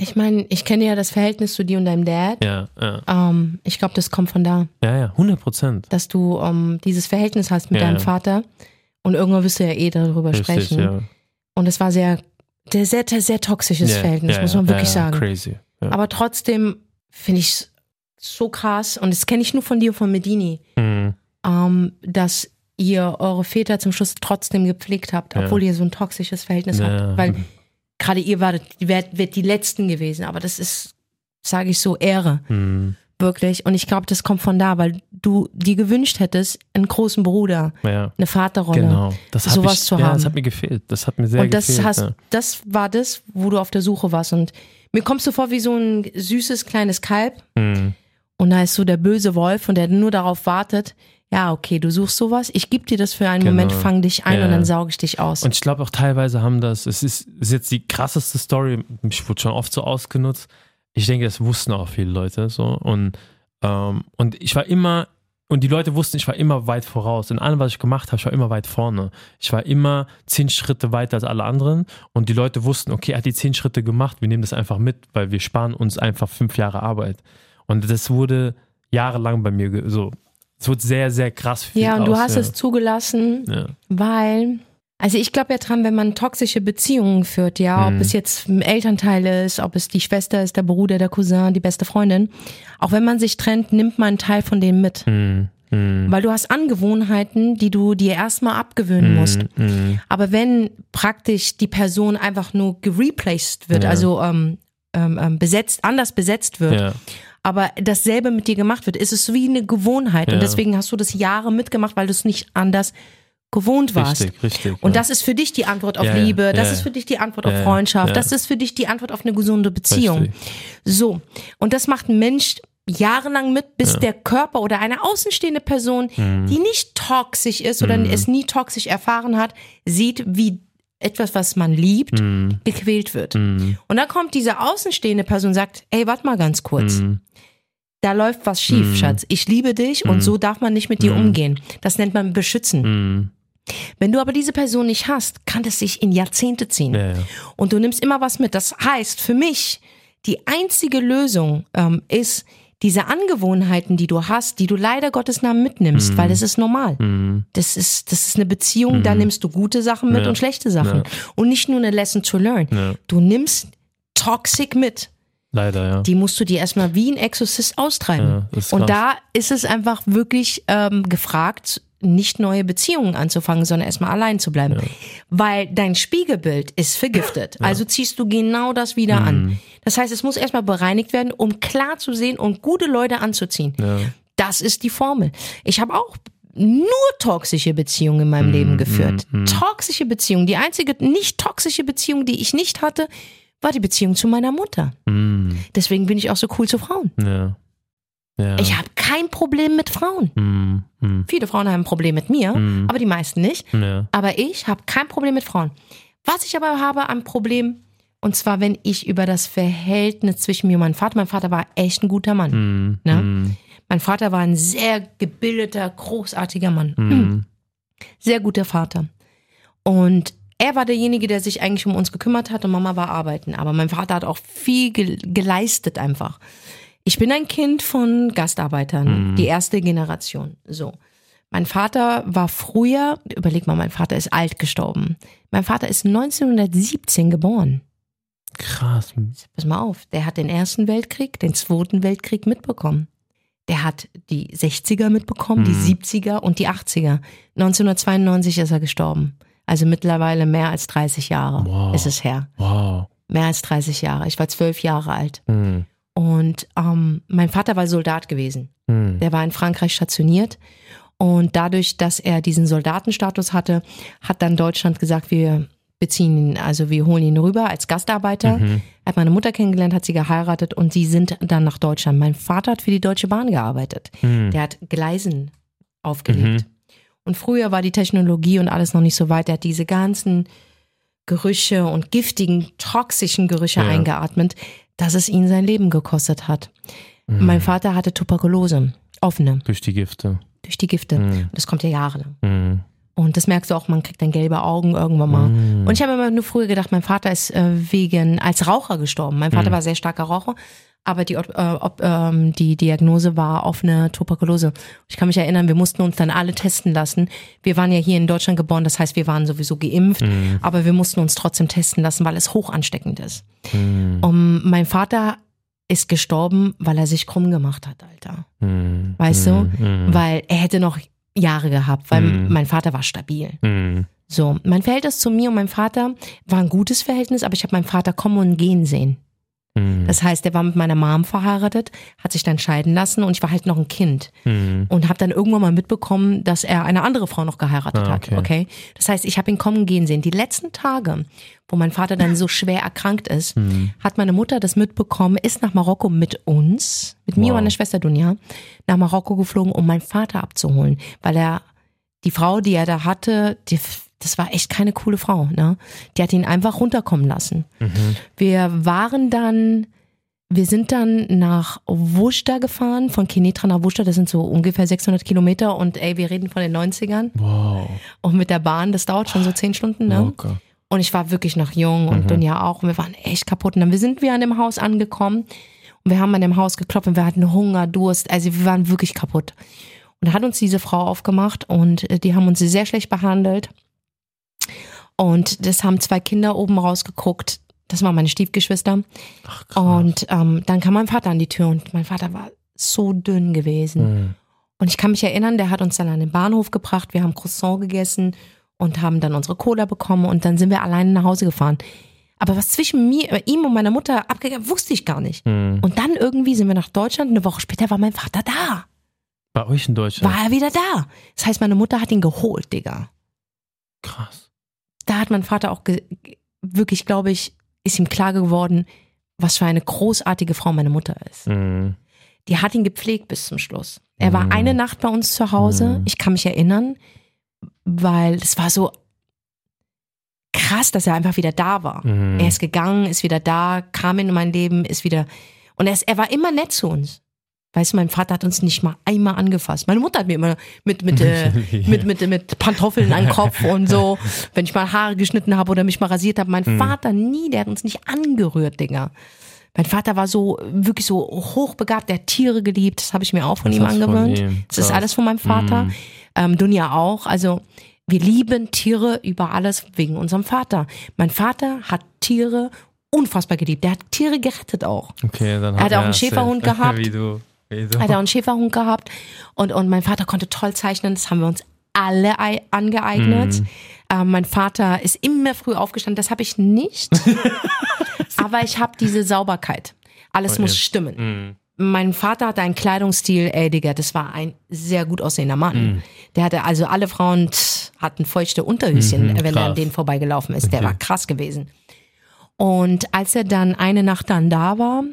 Ich meine, ich kenne ja das Verhältnis zu dir und deinem Dad. Ja, ja. Ähm, ich glaube, das kommt von da, Ja, ja, 100 Prozent. dass du ähm, dieses Verhältnis hast mit Ja. deinem Vater. Und irgendwann wirst du ja eh darüber Richtig, sprechen. ja. Und es war sehr, sehr, sehr, sehr, sehr toxisches Ja, Verhältnis, ja, muss man ja, wirklich sagen. Crazy. Aber trotzdem finde ich es so krass, und das kenne ich nur von dir und von Medini, Mhm. ähm, dass ihr eure Väter zum Schluss trotzdem gepflegt habt, obwohl ihr so ein toxisches Verhältnis habt. Weil gerade ihr wartet, ihr werdet, werdet die Letzten gewesen, aber das ist, sage ich so, Ehre, Mhm. Wirklich. Und ich glaube, das kommt von da, weil du dir gewünscht hättest, einen großen Bruder, Ja. eine Vaterrolle. Genau. Das sowas ich, zu ja, haben. Das hat mir gefehlt. Das hat mir sehr Und das gefehlt. hast, ja. das war das, wo du auf der Suche warst. Und mir kommst du vor wie so ein süßes kleines Kalb. Mhm. Und da ist so der böse Wolf und der nur darauf wartet, ja, okay, du suchst sowas, ich gebe dir das für einen Genau. Moment, fang dich ein Ja. und dann sauge ich dich aus. Und ich glaube auch teilweise haben das, es ist, ist jetzt die krasseste Story, mich wurde schon oft so ausgenutzt. Ich denke, das wussten auch viele Leute so. Und, ähm, und ich war immer, und die Leute wussten, ich war immer weit voraus. In allem, was ich gemacht habe, ich war immer weit vorne. Ich war immer zehn Schritte weiter als alle anderen. Und die Leute wussten, okay, er hat die zehn Schritte gemacht, wir nehmen das einfach mit, weil wir sparen uns einfach fünf Jahre Arbeit. Und das wurde jahrelang bei mir so. Es wurde sehr, sehr krass viel ja, und du hast es zugelassen, Ja. weil, also ich glaube ja dran, wenn man toxische Beziehungen führt, ja, ob Mhm. es jetzt ein Elternteil ist, ob es die Schwester ist, der Bruder, der Cousin, die beste Freundin, auch wenn man sich trennt, nimmt man einen Teil von dem mit. Mhm. Mhm. Weil du hast Angewohnheiten, die du dir erstmal abgewöhnen musst. Mhm. Aber wenn praktisch die Person einfach nur gereplaced wird, Ja. also ähm, ähm, ähm, besetzt, anders besetzt wird, Ja. aber dasselbe mit dir gemacht wird, ist es wie eine Gewohnheit. Ja. Und deswegen hast du das Jahre mitgemacht, weil du es nicht anders gewohnt warst. Richtig, richtig. Und ja. das ist für dich die Antwort auf Ja, ja, Liebe, das ja, ist ja. für dich die Antwort auf Freundschaft, das ist für dich die Antwort auf eine gesunde Beziehung. Richtig. So. Und das macht einen Mensch jahrelang mit, bis der Körper oder eine außenstehende Person, die nicht toxisch ist oder es nie toxisch erfahren hat, sieht, wie etwas, was man liebt, gequält wird. Und dann kommt diese außenstehende Person und sagt, ey, warte mal ganz kurz. Da läuft was schief, Schatz. Ich liebe dich und so darf man nicht mit dir umgehen. Das nennt man beschützen. Mhm. Wenn du aber diese Person nicht hast, kann das sich in Jahrzehnte ziehen. Ja, ja. Und du nimmst immer was mit. Das heißt, für mich, die einzige Lösung ähm, ist, diese Angewohnheiten, die du hast, die du leider Gottes Namen mitnimmst, weil das ist normal. Das ist, das ist eine Beziehung, da nimmst du gute Sachen mit Ja. und schlechte Sachen. Und nicht nur eine Lesson to learn. Du nimmst Toxic mit. Leider, ja. Die musst du dir erstmal wie ein Exorzist austreiben. Und da ist es einfach wirklich ähm, gefragt, nicht neue Beziehungen anzufangen, sondern erstmal allein zu bleiben. Weil dein Spiegelbild ist vergiftet. Also ziehst du genau das wieder Mhm. an. Das heißt, es muss erstmal bereinigt werden, um klar zu sehen und gute Leute anzuziehen. Ja. Das ist die Formel. Ich habe auch nur toxische Beziehungen in meinem Mhm, Leben geführt. Toxische Beziehungen. Die einzige nicht toxische Beziehung, die ich nicht hatte, war die Beziehung zu meiner Mutter. Mhm. Deswegen bin ich auch so cool zu Frauen. Ja. Ja. Ich habe kein Problem mit Frauen. Mhm. Mhm. Viele Frauen haben ein Problem mit mir, aber die meisten nicht. Ja. Aber ich habe kein Problem mit Frauen. Was ich aber habe, ein Problem, und zwar, wenn ich über das Verhältnis zwischen mir und meinem Vater, mein Vater war echt ein guter Mann. Mhm. Ne? Mhm. Mein Vater war ein sehr gebildeter, großartiger Mann. Mhm. Sehr guter Vater. Und er war derjenige, der sich eigentlich um uns gekümmert hat und Mama war arbeiten. Aber mein Vater hat auch viel ge geleistet einfach. Ich bin ein Kind von Gastarbeitern, die erste Generation. So. Mein Vater war früher, überleg mal, mein Vater ist alt gestorben. Mein Vater ist 1917 geboren. Krass. Pass mal auf, der hat den Ersten Weltkrieg, den Zweiten Weltkrieg mitbekommen. Der hat die 60er mitbekommen, die 70er und die 80er. 1992 ist er gestorben. Also mittlerweile mehr als 30 Jahre Wow. ist es her. Wow. Mehr als 30 Jahre. Ich war zwölf Jahre alt. Mhm. Und ähm, mein Vater war Soldat gewesen. Mhm. Der war in Frankreich stationiert. Und dadurch, dass er diesen Soldatenstatus hatte, hat dann Deutschland gesagt, wir beziehen ihn, also wir holen ihn rüber als Gastarbeiter. Mhm. Er hat meine Mutter kennengelernt, hat sie geheiratet und sie sind dann nach Deutschland. Mein Vater hat für die Deutsche Bahn gearbeitet. Mhm. Der hat Gleisen aufgelegt. Und früher war die Technologie und alles noch nicht so weit. Er hat diese ganzen Gerüche und giftigen, toxischen Gerüche Ja. eingeatmet, dass es ihn sein Leben gekostet hat. Mhm. Mein Vater hatte Tuberkulose, offene, Durch die Gifte. durch die Gifte. Mhm. Das kommt ja jahrelang. Mhm. Und das merkst du auch, man kriegt dann gelbe Augen irgendwann mal. Mhm. Und ich habe immer nur früher gedacht, mein Vater ist äh, wegen als Raucher gestorben. Mein Mhm. Vater war sehr starker Raucher, aber die, äh, ob, ähm, die Diagnose war offene Tuberkulose. Ich kann mich erinnern, wir mussten uns dann alle testen lassen. Wir waren ja hier in Deutschland geboren, das heißt, wir waren sowieso geimpft, Mhm. aber wir mussten uns trotzdem testen lassen, weil es hoch ansteckend ist. Und mein Vater ist gestorben, weil er sich krumm gemacht hat, Alter. Mhm. Weißt du? Mhm. Weil er hätte noch Jahre gehabt, weil Mhm. mein Vater war stabil. Mhm. So, mein Verhältnis zu mir und meinem Vater war ein gutes Verhältnis, aber ich habe meinen Vater kommen und gehen sehen. Mhm. Das heißt, er war mit meiner Mom verheiratet, hat sich dann scheiden lassen und ich war halt noch ein Kind Mhm. und habe dann irgendwann mal mitbekommen, dass er eine andere Frau noch geheiratet Ah, hat. okay. Okay, das heißt, ich habe ihn kommen gehen sehen. Die letzten Tage, wo mein Vater dann so <laughs> schwer erkrankt ist, Mhm. hat meine Mutter das mitbekommen, ist nach Marokko mit uns, mit mir Wow. und meiner Schwester Dunja, nach Marokko geflogen, um meinen Vater abzuholen, weil er die Frau, die er da hatte, die, das war echt keine coole Frau, ne? Die hat ihn einfach runterkommen lassen. Wir waren dann, wir sind dann nach Wusta gefahren, von Kinetra nach Wusta, das sind so ungefähr 600 Kilometer und ey, wir reden von den 90ern Wow. und mit der Bahn, das dauert schon so 10 Stunden, ne? Locker. Und ich war wirklich noch jung und Dunja auch. Und wir waren echt kaputt. Und dann sind wir an dem Haus angekommen und wir haben an dem Haus geklopft und wir hatten Hunger, Durst. Also wir waren wirklich kaputt. Und da hat uns diese Frau aufgemacht und äh, die haben uns sehr schlecht behandelt. Und das haben zwei Kinder oben rausgeguckt. Das waren meine Stiefgeschwister. Ach. Und ähm, dann kam mein Vater an die Tür und mein Vater war so dünn gewesen. Mhm. Und ich kann mich erinnern, der hat uns dann an den Bahnhof gebracht, wir haben Croissant gegessen und haben dann unsere Cola bekommen und dann sind wir alleine nach Hause gefahren. Aber was zwischen mir, äh, ihm und meiner Mutter abgegangen, wusste ich gar nicht. Mhm. Und dann irgendwie sind wir nach Deutschland, eine Woche später war mein Vater da. Bei euch in Deutschland? War er wieder da. Das heißt, meine Mutter hat ihn geholt, Digga. Krass. Da hat mein Vater auch wirklich, glaube ich, ist ihm klar geworden, was für eine großartige Frau meine Mutter ist. Mhm. die hat ihn gepflegt bis zum Schluss. Er war eine Nacht bei uns zu Hause. Ich kann mich erinnern, weil es war so krass, dass er einfach wieder da war. Er ist gegangen, ist wieder da, kam in mein Leben, ist wieder. Und er, ist, er war immer nett zu uns. Weißt du, mein Vater hat uns nicht mal einmal angefasst. Meine Mutter hat mir immer mit, mit, äh, <laughs> mit, mit, mit Pantoffeln an den Kopf <laughs> und so, wenn ich mal Haare geschnitten habe oder mich mal rasiert habe. Mein Vater nie, der hat uns nicht angerührt, Dinger. Mein Vater war so, wirklich so hochbegabt, der hat Tiere geliebt, das habe ich mir auch von Das ihm ist von angewöhnt. ihm, das ist alles von meinem Vater. Ähm, Dunja auch. Also wir lieben Tiere über alles wegen unserem Vater. Mein Vater hat Tiere unfassbar geliebt. Der hat Tiere gerettet auch. Okay, dann Er hat auch einen Schäferhund gehabt. <laughs> Wie du. Wie du. Hat er auch einen Schäferhund gehabt. Und, und mein Vater konnte toll zeichnen. Das haben wir uns alle ei- angeeignet. Mhm. Ähm, mein Vater ist immer früh aufgestanden. Das habe ich nicht. <laughs> Aber ich habe diese Sauberkeit. Alles muss stimmen. Mhm. Mein Vater hatte einen Kleidungsstil, ey Digga, das war ein sehr gut aussehender Mann. Mhm. Der hatte, also alle Frauen tss, hatten feuchte Unterhöschen, wenn er an denen vorbeigelaufen ist. Der war krass gewesen. Und als er dann eine Nacht dann da war,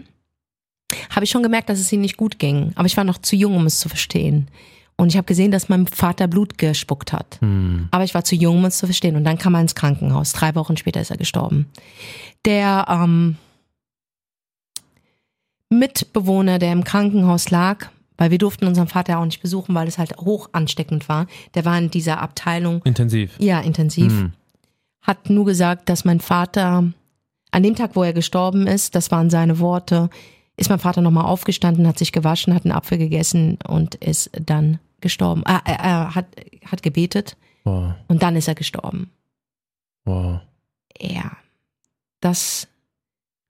habe ich schon gemerkt, dass es ihm nicht gut ging. Aber ich war noch zu jung, um es zu verstehen. Und ich habe gesehen, dass mein Vater Blut gespuckt hat. Aber ich war zu jung, um es zu verstehen. Und dann kam er ins Krankenhaus. Drei Wochen später ist er gestorben. Der ähm, Mitbewohner, der im Krankenhaus lag, weil wir durften unseren Vater auch nicht besuchen, weil es halt hoch ansteckend war. Der war in dieser Abteilung, Intensiv. ja, intensiv. Mhm. Hat nur gesagt, dass mein Vater, an dem Tag, wo er gestorben ist, das waren seine Worte, ist mein Vater nochmal aufgestanden, hat sich gewaschen, hat einen Apfel gegessen und ist dann gestorben. Ah, er, er hat, hat gebetet Wow. und dann ist er gestorben. Wow. Ja. Das,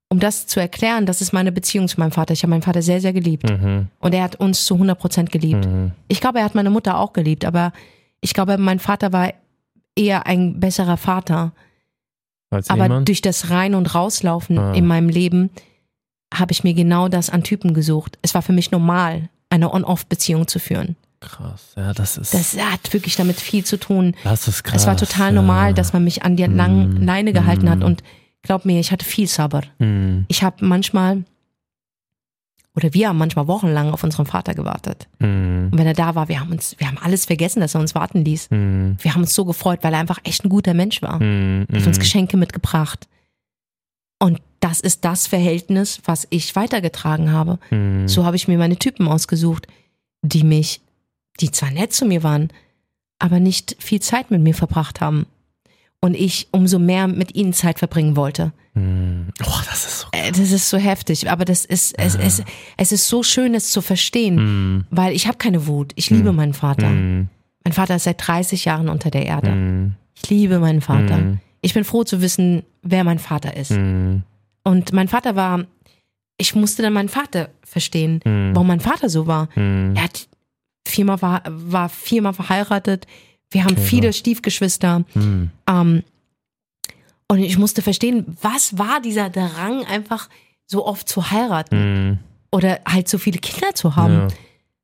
um das zu erklären, das ist meine Beziehung zu meinem Vater. Ich habe meinen Vater sehr, sehr geliebt. Mhm. Und er hat uns zu 100 Prozent geliebt. Mhm. Ich glaube, er hat meine Mutter auch geliebt, aber ich glaube, mein Vater war eher ein besserer Vater. Als Aber Ehemann? durch das Rein- und Rauslaufen Ah. in meinem Leben habe ich mir genau das an Typen gesucht. Es war für mich normal, eine On-Off-Beziehung zu führen. Krass. Ja, das ist. Das hat wirklich damit viel zu tun. das ist krass. es war total normal, ja. dass man mich an die langen Mm. Leine gehalten hat. Mm. Und glaub mir, ich hatte viel Sabber. Mhm. Ich habe manchmal, oder wir haben manchmal wochenlang auf unseren Vater gewartet. Mhm. Und wenn er da war, wir haben uns, wir haben alles vergessen, dass er uns warten ließ. Mhm. Wir haben uns so gefreut, weil er einfach echt ein guter Mensch war. Mhm. Er hat uns Geschenke mitgebracht. Und das ist das Verhältnis, was ich weitergetragen habe. Mhm. So habe ich mir meine Typen ausgesucht, die mich, die zwar nett zu mir waren, aber nicht viel Zeit mit mir verbracht haben. Und ich umso mehr mit ihnen Zeit verbringen wollte. Mhm. Oh, das ist so. Äh, Das ist so heftig, aber das ist, es, es, es ist so schön, es zu verstehen, Mhm. weil ich habe keine Wut. Ich liebe meinen Vater. Mhm. Mein Vater ist seit 30 Jahren unter der Erde. Mhm. Ich liebe meinen Vater. Mhm. Ich bin froh zu wissen, wer mein Vater ist. Und mein Vater war, ich musste dann meinen Vater verstehen, Mhm. warum mein Vater so war. Mhm. Er hat viermal war, war viermal verheiratet. Wir haben Okay, viele krass. Stiefgeschwister. Mhm. Ähm, und ich musste verstehen, was war dieser Drang, einfach so oft zu heiraten Mhm. oder halt so viele Kinder zu haben. Ja,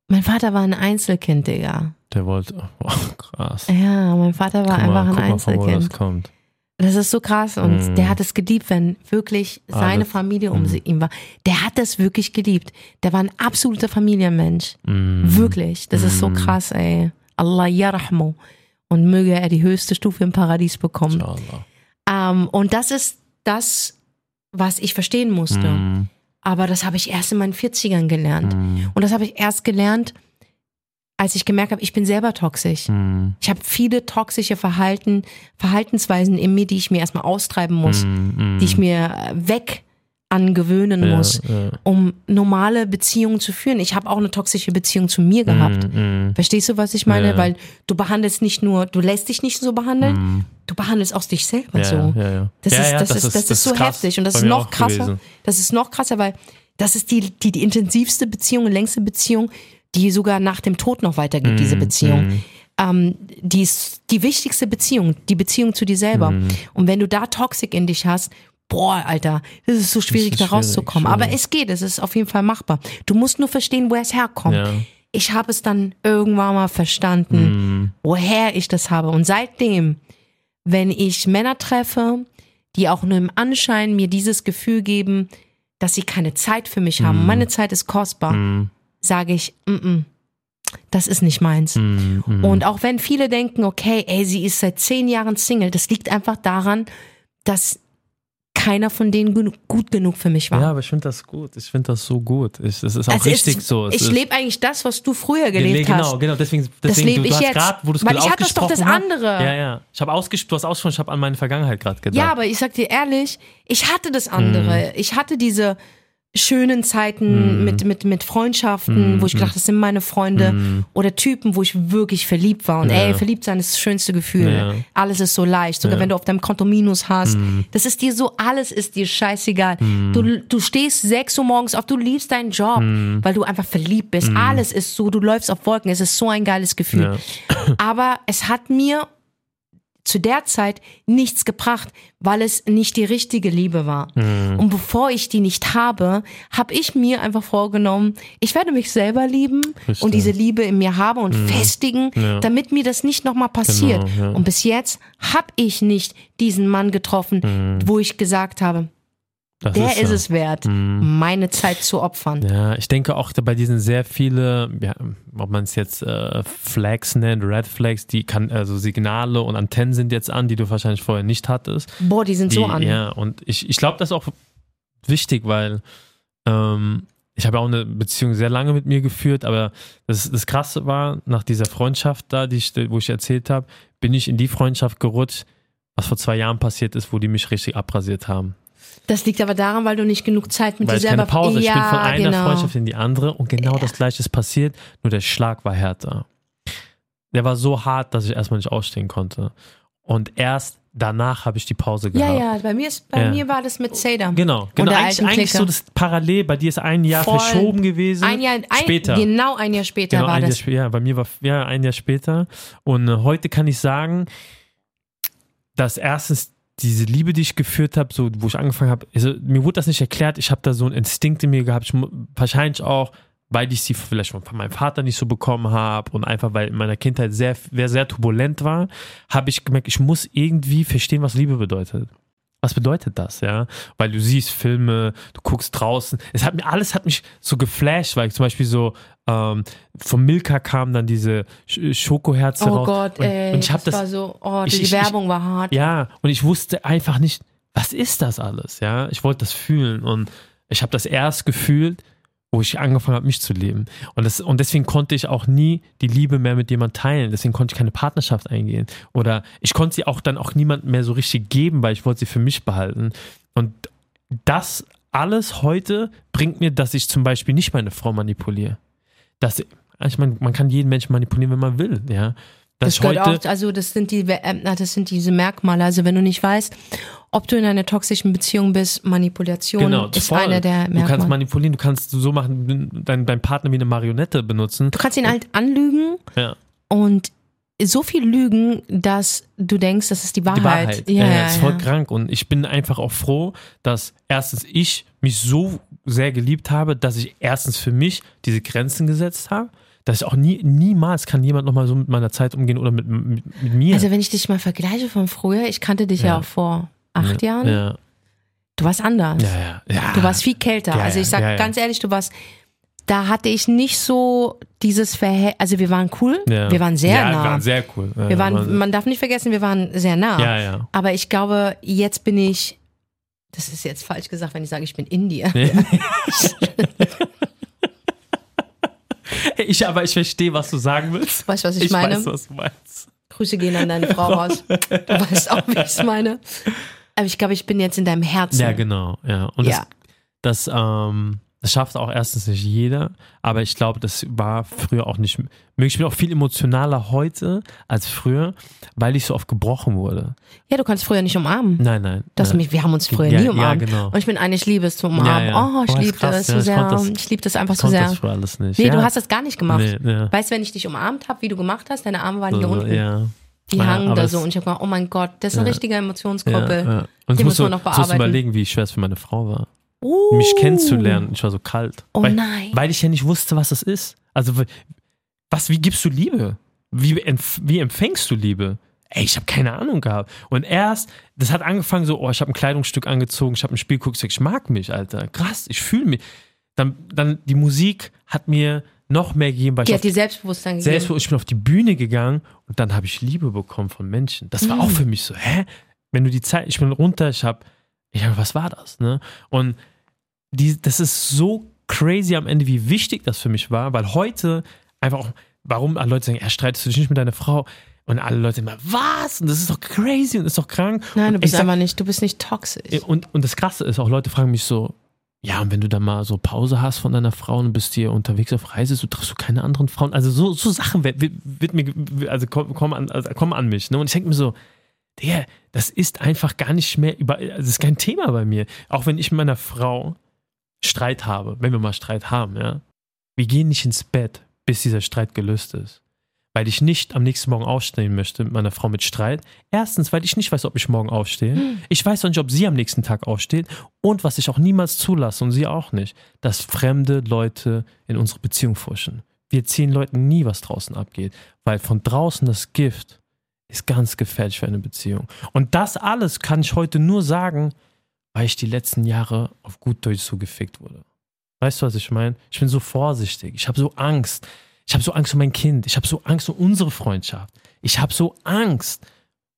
Mein Vater war ein Einzelkind, Digga. der wollte. <laughs> Oh, krass. Ja, mein Vater war Guck einfach mal, ein guck mal, von wo das Einzelkind. kommt. Das ist so krass und Mhm. der hat es geliebt, wenn wirklich seine Alles. Familie um Mhm. sie- ihn war. Der hat das wirklich geliebt. Der war ein absoluter Familienmensch. Mhm. Wirklich. Das ist so Mhm. krass, ey. Allah yarahmu. Und möge er die höchste Stufe im Paradies bekommen. Ähm, und das ist das, was ich verstehen musste. Mhm. Aber das habe ich erst in meinen 40ern gelernt. Mhm. Und das habe ich erst gelernt, als ich gemerkt habe, ich bin selber toxisch. Mhm. Ich habe viele toxische Verhalten, Verhaltensweisen in mir, die ich mir erstmal austreiben muss, Mhm. die ich mir äh, weg angewöhnen ja, muss, Ja. um normale Beziehungen zu führen. Ich habe auch eine toxische Beziehung zu mir gehabt. Mhm. Verstehst du, was ich meine? Ja. Weil du behandelst nicht nur, du lässt dich nicht so behandeln, Mhm. du behandelst auch dich selber so. ja, ja. Das, Ja, ist, das, ist, das, ist so krass. heftig und das ist noch krasser. gewesen. Das ist noch krasser, weil das ist die, die, die intensivste Beziehung, längste Beziehung, die sogar nach dem Tod noch weitergeht, diese Mhm, Beziehung. mhm. Ähm, die ist die wichtigste Beziehung, die Beziehung zu dir selber. Mhm. Und wenn du da Toxik in dich hast, boah, Alter, das ist so schwierig, ist da schwierig, rauszukommen. Aber schwierig. es geht, es ist auf jeden Fall machbar. Du musst nur verstehen, woher es herkommt. Ja. Ich habe es dann irgendwann mal verstanden, Mhm. woher ich das habe. Und seitdem, wenn ich Männer treffe, die auch nur im Anschein mir dieses Gefühl geben, dass sie keine Zeit für mich haben, meine Zeit ist kostbar, Mhm. Sage ich, mm -mm, das ist nicht meins. Mhm. Und auch wenn viele denken, okay, ey, sie ist seit zehn Jahren Single, das liegt einfach daran, dass keiner von denen gut genug für mich war. Ja, aber ich finde das gut. Ich finde das so gut. Ich, es ist auch Es richtig ist, so. Es ich lebe eigentlich das, was du früher gelebt nee, genau, hast. genau. Deswegen, Das deswegen lebe du, ich jetzt. grad, wo du es Weil ich hatte doch das andere. Ja, ja. Ich habe ausgesprochen, du hast ausgesprochen, ich habe an meine Vergangenheit gerade gedacht. Ja, aber ich sag dir ehrlich, ich hatte das andere. Mhm. Ich hatte diese schönen Zeiten mit, mit, mit Freundschaften, Mhm. wo ich gedacht, das sind meine Freunde. Oder Typen, wo ich wirklich verliebt war. Und Ja. ey, verliebt sein ist das schönste Gefühl. Ja. Alles ist so leicht. Sogar wenn du auf deinem Konto Minus hast. Das ist dir so, alles ist dir scheißegal. Du, du stehst sechs Uhr morgens auf, du liebst deinen Job, weil du einfach verliebt bist. Alles ist so, du läufst auf Wolken. Es ist so ein geiles Gefühl. Ja. Aber es hat mir zu der Zeit nichts gebracht, weil es nicht die richtige Liebe war. Mhm. Und bevor ich die nicht habe, habe ich mir einfach vorgenommen, ich werde mich selber lieben Richtig. Mhm. und diese Liebe in mir haben und festigen, Ja. damit mir das nicht nochmal passiert. Genau, ja. Und bis jetzt habe ich nicht diesen Mann getroffen, wo ich gesagt habe, Das der ist, so. es wert, Mhm. meine Zeit zu opfern. Ja, ich denke auch bei diesen sehr viele, ja, ob man es jetzt äh, Flags nennt, Red Flags, die kann, also Signale und Antennen sind jetzt an, die du wahrscheinlich vorher nicht hattest. Boah, die sind Die, so an. Ja, und ich, ich glaube, das ist auch wichtig, weil ähm, ich habe ja auch eine Beziehung sehr lange mit mir geführt, aber das, das Krasse war, nach dieser Freundschaft da, die ich, wo ich erzählt habe, bin ich in die Freundschaft gerutscht, was vor zwei Jahren passiert ist, wo die mich richtig abrasiert haben. Das liegt aber daran, weil du nicht genug Zeit mit Weil dir ich selber keine Pause, ich ja, bin von einer genau. Freundschaft in die andere und genau das gleiche ist passiert, nur der Schlag war härter. Der war so hart, dass ich erstmal nicht ausstehen konnte. Und erst danach habe ich die Pause Ja, gehabt. ja, bei mir, ist, bei Ja. mir war das mit Sadam. Genau, genau. Eigentlich, eigentlich so das Parallel, bei dir ist ein Jahr Voll. verschoben gewesen. Ein Jahr, ein, später. Genau ein Jahr später Genau, war Jahr das. später. Ja, bei mir war ja ein Jahr später. Und äh, heute kann ich sagen, dass erstens diese Liebe, die ich geführt habe, so wo ich angefangen habe, also, mir wurde das nicht erklärt. Ich habe da so einen Instinkt in mir gehabt. Ich, wahrscheinlich auch, weil ich sie vielleicht von meinem Vater nicht so bekommen habe und einfach weil in meiner Kindheit sehr, sehr turbulent war, habe ich gemerkt, ich muss irgendwie verstehen, was Liebe bedeutet. Was bedeutet das, ja? Weil du siehst Filme, du guckst draußen. Es hat mir alles hat mich so geflasht, weil ich zum Beispiel so ähm, von Milka kam dann diese Sch Schokoherze Oh raus. Gott, und, ey. und ich habe das, das, war so, oh, ich- die ich- Werbung war hart. ja, und ich wusste einfach nicht, was ist das alles, ja? Ich wollte das fühlen und ich habe das erst gefühlt, wo ich angefangen habe, mich zu leben. Und, das, und deswegen konnte ich auch nie die Liebe mehr mit jemand teilen. Deswegen konnte ich keine Partnerschaft eingehen. Oder ich konnte sie auch dann auch niemand mehr so richtig geben, weil ich wollte sie für mich behalten. Und das alles heute bringt mir, dass ich zum Beispiel nicht meine Frau manipuliere. Dass, ich meine, man kann jeden Menschen manipulieren, wenn man will, ja. Dass Das gehört auch, also das sind die, äh, das sind diese Merkmale. Also wenn du nicht weißt, ob du in einer toxischen Beziehung bist, Manipulation Genau, ist voll. eine der Du kannst Merkmale. manipulieren, du kannst so machen, deinen deinen Partner wie eine Marionette benutzen. Du kannst ihn halt anlügen Ja, und so viel lügen, dass du denkst, das ist die Wahrheit. die Wahrheit. Ja, Ja, ja, ja, ist voll ja. krank. Und ich bin einfach auch froh, dass erstens ich mich so sehr geliebt habe, dass ich erstens für mich diese Grenzen gesetzt habe. Dass ich auch nie, niemals kann jemand nochmal so mit meiner Zeit umgehen oder mit, mit, mit mir. Also wenn ich dich mal vergleiche von früher, ich kannte dich ja, Ja. auch vor acht Jahren. ja, Du warst anders. ja, ja, ja. Du warst viel kälter. Ja, also ich sag ja, ja. ganz ehrlich, du warst, da hatte ich nicht so dieses Verhältnis, also wir waren cool, ja. wir waren sehr ja, nah. Wir waren sehr cool. Ja, wir waren, man darf nicht vergessen, wir waren sehr nah. ja, ja. Aber ich glaube, jetzt bin ich, das ist jetzt falsch gesagt, wenn ich sage, ich bin in dir. <laughs> <laughs> <laughs> Ich, aber ich verstehe, was du sagen willst. Weißt du, was ich, Ich meine? weiß, was du meinst. Grüße gehen an deine Frau raus. <laughs> Du weißt auch, wie ich es meine. Aber ich glaube, ich bin jetzt in deinem Herzen. Ja, genau. Ja. Und Ja. das, das, ähm, das schafft auch erstens nicht jeder, aber ich glaube, das war früher auch nicht möglich. Ich bin auch viel emotionaler heute als früher, weil ich so oft gebrochen wurde. Ja, du kannst früher nicht umarmen. Nein, nein. Das nein. mich, wir haben uns früher Ja, nie ja, umarmt. genau. Und ich bin eigentlich, ich liebe es zu umarmen. Ja, ja. Oh, ich Oh, liebe das ja, so ich sehr. konnte das- ich liebe das einfach Ich so sehr. das früher alles nicht. Nee, ja. du hast das gar nicht gemacht. Nee, ja. Weißt du, wenn ich dich umarmt habe, wie du gemacht hast, deine Arme waren hier So, unten. ja. Die Ja, hangen da so. Und ich habe gedacht, oh mein Gott, das ist ein Ja. richtiger Ja, Emotionskoppel. ja. Und Den musst muss man du, noch musst du bearbeiten. überlegen, wie schwer es für meine Frau war. Uh. Mich kennenzulernen. Ich war so kalt. Oh weil, nein. Weil ich ja nicht wusste, was das ist. Also, was, wie gibst du Liebe? Wie, wie empfängst du Liebe? Ey, ich habe keine Ahnung gehabt. Und erst, das hat angefangen so, oh, ich habe ein Kleidungsstück angezogen, ich habe ein Spiel geguckt, ich mag mich, Alter. Krass, ich fühle mich. Dann, dann die Musik hat mir noch mehr gegeben, weil Die ich hat dir Selbstbewusstsein gegeben. Selbstbewusst, ich bin auf die Bühne gegangen und dann habe ich Liebe bekommen von Menschen. Das war auch Mhm. für mich so, hä? Wenn du die Zeit, ich bin runter, ich habe, ich hab, was war das, ne? Und die, das ist so crazy am Ende, wie wichtig das für mich war, weil heute einfach auch, warum alle Leute sagen, er streitest du dich nicht mit deiner Frau? Und alle Leute immer, was? Und das ist doch crazy und ist doch krank. Nein, du und bist ich sag- einfach nicht, du bist nicht toxisch. und, und das Krasse ist, auch Leute fragen mich so, ja, und wenn du dann mal so Pause hast von deiner Frau und bist hier unterwegs auf Reise, so triffst du keine anderen Frauen. Also so, so Sachen wird, wird, mir, also kommen komm an, also kommen an mich. Ne? Und ich denke mir so, der, das ist einfach gar nicht mehr über, also das ist kein Thema bei mir. Auch wenn ich mit meiner Frau Streit habe, wenn wir mal Streit haben, ja. Wir gehen nicht ins Bett, bis dieser Streit gelöst ist. Weil ich nicht am nächsten Morgen aufstehen möchte mit meiner Frau mit Streit. Erstens, weil ich nicht weiß, ob ich morgen aufstehe. Ich weiß auch nicht, ob sie am nächsten Tag aufsteht. Und was ich auch niemals zulasse und sie auch nicht, dass fremde Leute in unsere Beziehung fuschen. Wir erzählen Leuten nie, was draußen abgeht. Weil von draußen das Gift ist ganz gefährlich für eine Beziehung. Und das alles kann ich heute nur sagen, weil ich die letzten Jahre auf gut Deutsch so gefickt wurde. Weißt du, was ich meine? Ich bin so vorsichtig. Ich habe so Angst. Ich habe so Angst um mein Kind. Ich habe so Angst um unsere Freundschaft. Ich habe so Angst,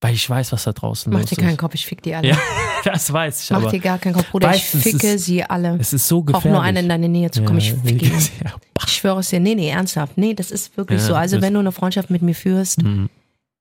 weil ich weiß, was da draußen Mach los dir keinen ist. Kopf, ich fick die <laughs> alle. Ja, das weiß ich. Mach dir gar keinen Kopf, Bruder. Ich weißt es ficke ist- sie alle. es ist so gefährlich. nur einen in deine Nähe zu kommen. Ich Ja, ficke ihn. ja, Ich schwöre es dir, nee, nee, ernsthaft. Nee, das ist wirklich so. Also, wenn du eine Freundschaft mit mir führst, Mhm.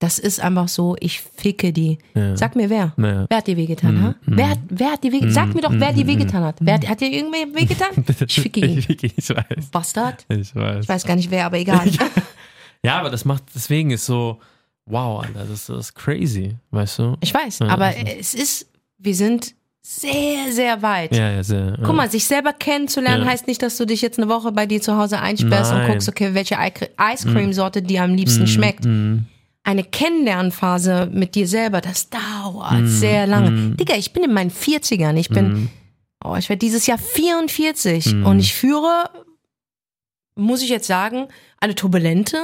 Das ist einfach so, ich ficke die. Ja. Sag mir wer. Ja. Wer hat dir wehgetan, ha? Wer, hat- wer hat dir wehgetan? Sag mir doch, wer dir wehgetan hat. Wer hat, hat dir irgendwie wehgetan? <laughs> Ich ficke ihn. Ich, ich weiß. Bastard. Ich weiß. Ich weiß gar nicht wer, aber egal. <laughs> Ja, aber das macht, deswegen ist so, wow, Alter, das, das ist crazy, weißt du? Ich weiß, Ja, aber also. es ist, wir sind sehr, sehr weit. Ja, ja, sehr. Ja. Guck mal, sich selber kennenzulernen Ja. heißt nicht, dass du dich jetzt eine Woche bei dir zu Hause einsperrst und Nein. guckst, okay, welche Ice- Ice Cream Sorte dir am liebsten schmeckt. Mhm. Eine Kennenlernphase mit dir selber, das dauert Mhm. sehr lange. Digga, ich bin in meinen 40ern. Ich bin, Mhm. oh, ich werde dieses Jahr 44 und ich führe, muss ich jetzt sagen, eine turbulente,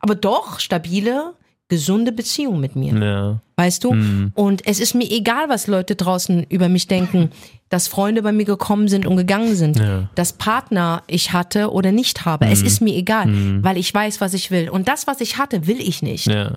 aber doch stabile, gesunde Beziehung mit mir. Ja. Weißt du? Mhm. Und es ist mir egal, was Leute draußen über mich denken, dass Freunde bei mir gekommen sind und gegangen sind, Ja. dass Partner ich hatte oder nicht habe. Es ist mir egal, weil ich weiß, was ich will. Und das, was ich hatte, will ich nicht. Ja.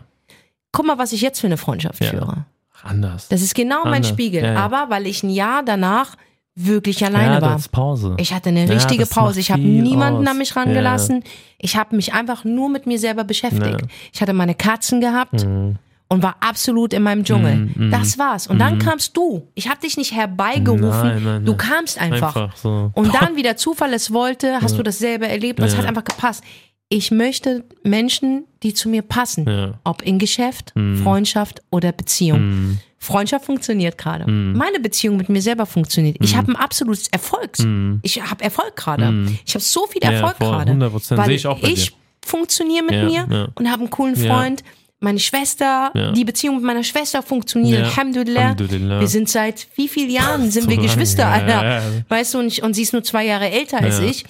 Guck mal, was ich jetzt für eine Freundschaft führe. Anders. Das ist genau mein Anders. Spiegel. Ja, ja. Aber weil ich ein Jahr danach wirklich alleine ja, war. Pause. Ich hatte eine Ja, richtige das Pause. Ich habe niemanden aus. an mich rangelassen. Ich habe mich einfach nur mit mir selber beschäftigt. Ja. Ich hatte meine Katzen gehabt Mhm. und war absolut in meinem Dschungel. Mhm, Das war's. Und dann kamst du. Ich habe dich nicht herbeigerufen. Nein, nein, Du nein. kamst einfach. Einfach so. Und dann, <laughs> wie der Zufall es wollte, hast du dasselbe erlebt und es Ja. hat einfach gepasst. Ich möchte Menschen, die zu mir passen. Ja. Ob in Geschäft, Mhm. Freundschaft oder Beziehung. Freundschaft funktioniert gerade. Mhm. Meine Beziehung mit mir selber funktioniert. Ich habe ein absolutes Erfolgs. Ich habe Erfolg gerade. Ich habe so viel. Ja, Erfolg voll, gerade. 100%. Weil Sehe ich auch bei ich funktioniere mit Ja, mir ja. und habe einen coolen Ja. Freund. Meine Schwester, Ja. die Beziehung mit meiner Schwester funktioniert. Ja. Alhamdulillah. Alhamdulillah. Wir sind seit wie vielen Jahren sind So wir Geschwister, ja, Alter. ja, ja. Weißt du, und, ich, und sie ist nur zwei Jahre älter als Ja. ich.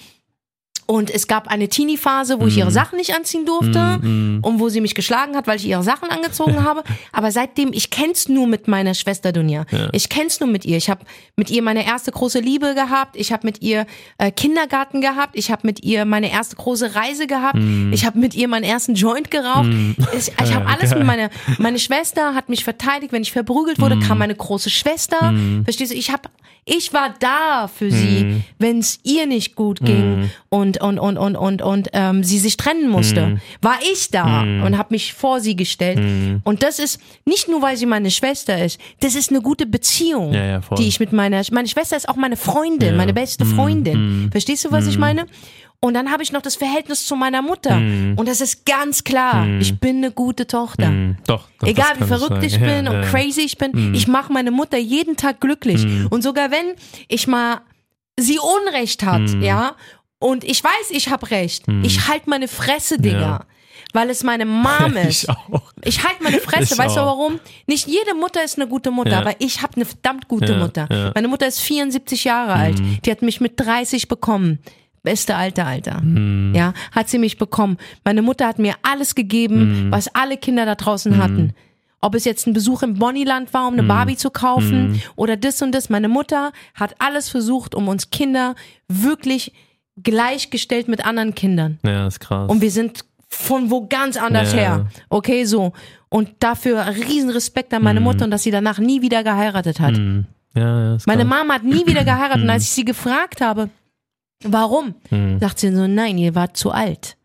Und es gab eine Teenie-Phase, wo ich Mhm. ihre Sachen nicht anziehen durfte und wo sie mich geschlagen hat, weil ich ihre Sachen angezogen habe. <laughs> Aber seitdem, ich kenn's nur mit meiner Schwester Dunja. Ich kenn's nur mit ihr. Ich habe mit ihr meine erste große Liebe gehabt. Ich habe mit ihr äh, Kindergarten gehabt. Ich habe mit ihr meine erste große Reise gehabt. Ich habe mit ihr meinen ersten Joint geraucht. Ich, ich habe <laughs> alles mit meiner meine Schwester hat mich verteidigt, wenn ich verprügelt wurde, kam meine große Schwester. Verstehst du? Ich habe ich war da für sie, wenn es ihr nicht gut ging und und und und und und ähm, sie sich trennen musste, war ich da und habe mich vor sie gestellt. Und das ist nicht nur, weil sie meine Schwester ist, das ist eine gute Beziehung, Ja, ja, die ich mit meiner meine Schwester ist auch meine Freundin, meine beste Freundin. Verstehst du, was ich meine? Und dann habe ich noch das Verhältnis zu meiner Mutter. Und das ist ganz klar. Ich bin eine gute Tochter. Mhm. Doch, doch. Egal wie verrückt ich sagen. bin Ja, und ja. Mhm. crazy ich bin, ich mache meine Mutter jeden Tag glücklich. Und sogar wenn ich mal sie Unrecht hat, Mhm. ja, und ich weiß, ich habe recht, ich halt meine Fresse, Digga. Ja. Weil es meine <laughs> Mom ist. Ich auch. Ich halte meine Fresse, Ich weißt du auch. warum? Nicht jede Mutter ist eine gute Mutter, aber ich habe eine verdammt gute Mutter. Mhm. Meine Mutter ist 74 Jahre alt. Die hat mich mit 30 bekommen. Beste Alter, Alter. Mhm. Ja, hat sie mich bekommen. Meine Mutter hat mir alles gegeben, Mhm. was alle Kinder da draußen hatten. Ob es jetzt ein Besuch im Bonnyland war, um eine Barbie zu kaufen oder das und das. Meine Mutter hat alles versucht, um uns Kinder wirklich gleichgestellt mit anderen Kindern. Ja, ist krass. Und wir sind von wo ganz anders Ja. her. Okay, so. Und dafür riesen Respekt an meine Mutter und dass sie danach nie wieder geheiratet hat. Ja, ja, Meine. Mama hat nie wieder geheiratet. Und als <clears throat> ich sie gefragt habe, warum, Mhm. sagt sie so, nein, ihr wart zu alt.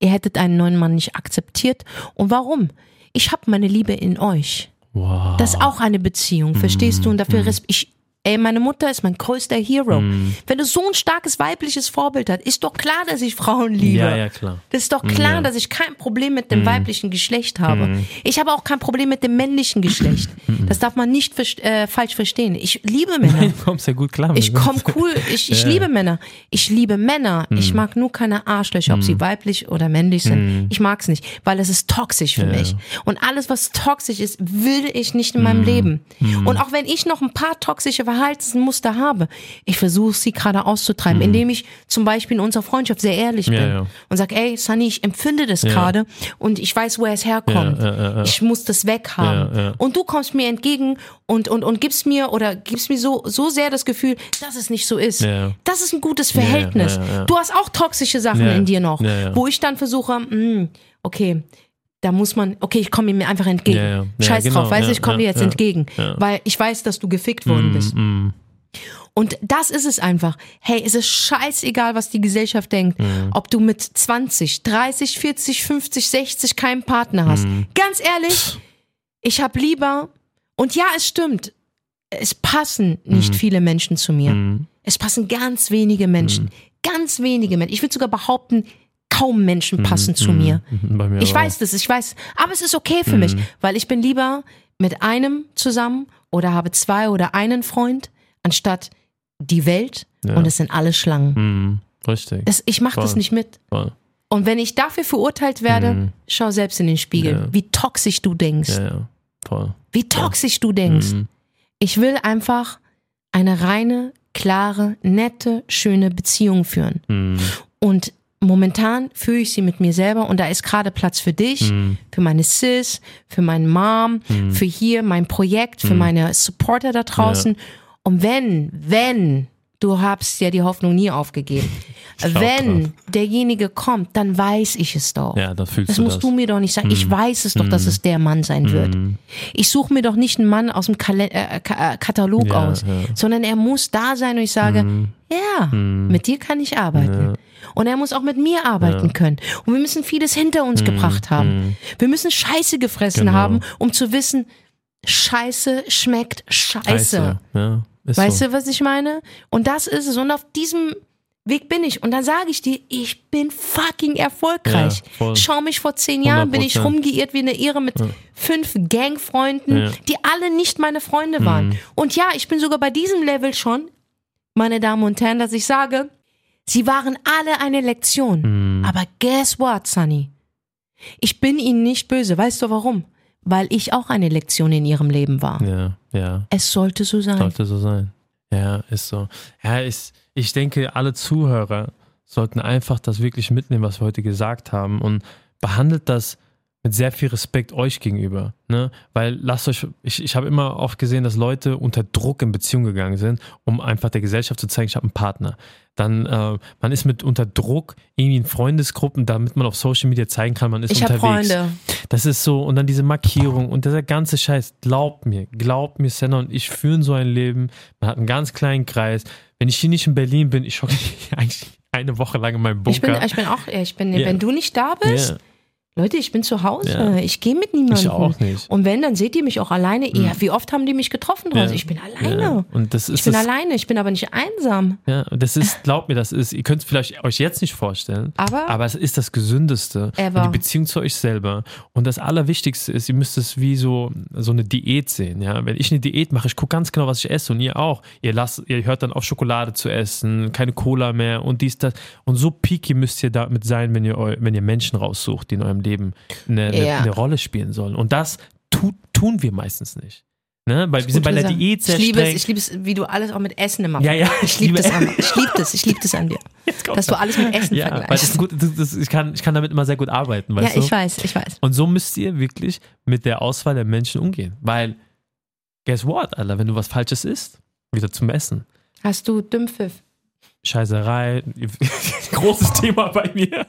Ihr hättet einen neuen Mann nicht akzeptiert. Und warum? Ich habe meine Liebe in euch. Wow. Das ist auch eine Beziehung, verstehst du? Und dafür res- ich Ey, meine Mutter ist mein größter Hero. Mhm. Wenn du so ein starkes weibliches Vorbild hast, ist doch klar, dass ich Frauen liebe. Ja, ja, klar. Das ist doch klar, Ja. dass ich kein Problem mit dem weiblichen Geschlecht habe. Ich habe auch kein Problem mit dem männlichen Geschlecht. Das darf man nicht äh, falsch verstehen. Ich liebe Männer. <laughs> Du kommst ja gut klar mit Ich komme cool, ich, ich Ja. liebe Männer. Ich liebe Männer. Ich mag nur keine Arschlöcher, ob sie weiblich oder männlich sind. Ich mag's nicht, weil es ist toxisch für Ja. mich. Und alles, was toxisch ist, will ich nicht in meinem Leben. Und auch wenn ich noch ein paar toxische Verhaltensmuster habe, ich versuche sie gerade auszutreiben, indem ich zum Beispiel in unserer Freundschaft sehr ehrlich Ja, bin ja. und sag, ey, Sunny, ich empfinde das gerade und ich weiß, woher es herkommt. Ich muss das weghaben. Und du kommst mir entgegen und, und, und gibst mir oder gibst mir so, so sehr das Gefühl, dass es nicht so ist. Das ist ein gutes Verhältnis. Du hast auch toxische Sachen in dir noch, wo ich dann versuche, hm, okay, da muss man, okay, ich komme mir einfach entgegen. Ja, ja. Scheiß genau, drauf, weißt du, ich komme dir jetzt entgegen, weil ich weiß, dass du gefickt worden bist. Mm, Und das ist es einfach. Hey, es ist scheißegal, was die Gesellschaft denkt. Mhm. Ob du mit 20, 30, 40, 50, 60 keinen Partner hast. Mhm. Ganz ehrlich, ich habe lieber, und ja, es stimmt, es passen nicht viele Menschen zu mir. mm, Es passen ganz wenige Menschen. Ganz wenige Menschen. Ich würde sogar behaupten, kaum Menschen passen zu mir. Bei mir Ich auch. weiß das, ich weiß. Aber es ist okay für mich, weil ich bin lieber mit einem zusammen oder habe zwei oder einen Freund, anstatt die Welt Ja. und es sind alle Schlangen. Mm, richtig. Das, ich mache das nicht mit. Voll. Und wenn ich dafür verurteilt werde, schau selbst in den Spiegel, Ja. wie toxisch du denkst. Ja, ja. Voll. Wie toxisch du denkst. Ich will einfach eine reine, klare, nette, schöne Beziehung führen. Und momentan führe ich sie mit mir selber und da ist gerade Platz für dich, mm, für meine Sis, für meinen Mom, für hier mein Projekt, für meine Supporter da draußen. Und wenn, wenn, du hast ja die Hoffnung nie aufgegeben, <laughs> wenn derjenige kommt, dann weiß ich es doch. ja, da fühlst Das du musst das. du mir doch nicht sagen. Mhm. Ich weiß es doch, dass es der Mann sein wird. Ich suche mir doch nicht einen Mann aus dem Kale äh, Ka äh, Katalog Ja, aus, ja. Mhm. sondern er muss da sein und ich sage, ja, mit dir kann ich arbeiten. Und er muss auch mit mir arbeiten können. Und wir müssen vieles hinter uns gebracht haben. Wir müssen Scheiße gefressen Mhm. Genau. haben, um zu wissen, Scheiße schmeckt scheiße. Scheiße. Ja, Weißt so. du, was ich meine? Und das ist es. Und auf diesem Weg bin ich. Und dann sage ich dir, ich bin fucking erfolgreich. Ja. Schau mich vor zehn Jahren, bin ich 100%. rumgeirrt wie eine Irre mit fünf Gangfreunden, Ja. Mhm. die alle nicht meine Freunde waren. Und ja, ich bin sogar bei diesem Level schon, meine Damen und Herren, dass ich sage, sie waren alle eine Lektion. Mhm. Aber guess what, Sunny? Ich bin ihnen nicht böse. Weißt du warum? Weil ich auch eine Lektion in ihrem Leben war. Ja, ja. Es sollte so sein. Sollte so sein. Ja, ist so. Ja, ist, ich denke, alle Zuhörer sollten einfach das wirklich mitnehmen, was wir heute gesagt haben und behandelt das mit sehr viel Respekt euch gegenüber. Ne? Weil lasst euch, ich, ich habe immer oft gesehen, dass Leute unter Druck in Beziehung gegangen sind, um einfach der Gesellschaft zu zeigen, ich habe einen Partner. Dann, äh, man ist mit unter Druck irgendwie in Freundesgruppen, damit man auf Social Media zeigen kann, man ist Ich habe unterwegs. Freunde. Das ist so, und dann diese Markierung und dieser ganze Scheiß. Glaubt mir, glaubt mir, Senna und ich führen so ein Leben. Man hat einen ganz kleinen Kreis. Wenn ich hier nicht in Berlin bin, ich hocke <laughs> eigentlich eine Woche lang in meinem Bunker. Ich bin, ich bin auch, ich bin, Ja. wenn du nicht da bist, ja, Leute, ich bin zu Hause. Ja. Ich gehe mit niemandem. ich auch nicht. Und wenn, dann seht ihr mich auch alleine. Ja, wie oft haben die mich getroffen draußen? Ja. Ich bin alleine. Ja. Und das ist Ich bin das, alleine, ich bin aber nicht einsam. Ja, und das ist, glaubt mir, das ist, ihr könnt es vielleicht euch jetzt nicht vorstellen, Aber- aber es ist das Gesündeste. Ever. Die Beziehung zu euch selber. Und das Allerwichtigste ist, ihr müsst es wie so, so eine Diät sehen. Ja? Wenn ich eine Diät mache, ich gucke ganz genau, was ich esse und ihr auch. Ihr lasst, ihr hört dann auf Schokolade zu essen, keine Cola mehr und dies, das. Und so picky müsst ihr damit sein, wenn ihr, wenn ihr Menschen raussucht, die in eurem Leben eine, eine, Ja. eine Rolle spielen sollen. Und das tu, tun wir meistens nicht. Ne? Weil wir sind bei der Sache. Diät sehr ich liebe es, ich liebe es, wie du alles auch mit Essen immer Ja, ja, Ich liebe an, ich liebe das, ich liebe das an dir. <laughs> Dass du alles mit Essen ja, weil das vergleichst. ist gut, das, ich, kann, ich kann damit immer sehr gut arbeiten, Ja, weißt du? ich weiß, ich weiß. Und so müsst ihr wirklich mit der Auswahl der Menschen umgehen. Weil, guess what, Alter, wenn du was Falsches isst, wieder zum Essen. Hast du Dümpfiff? Scheißerei, <laughs> großes Thema bei mir.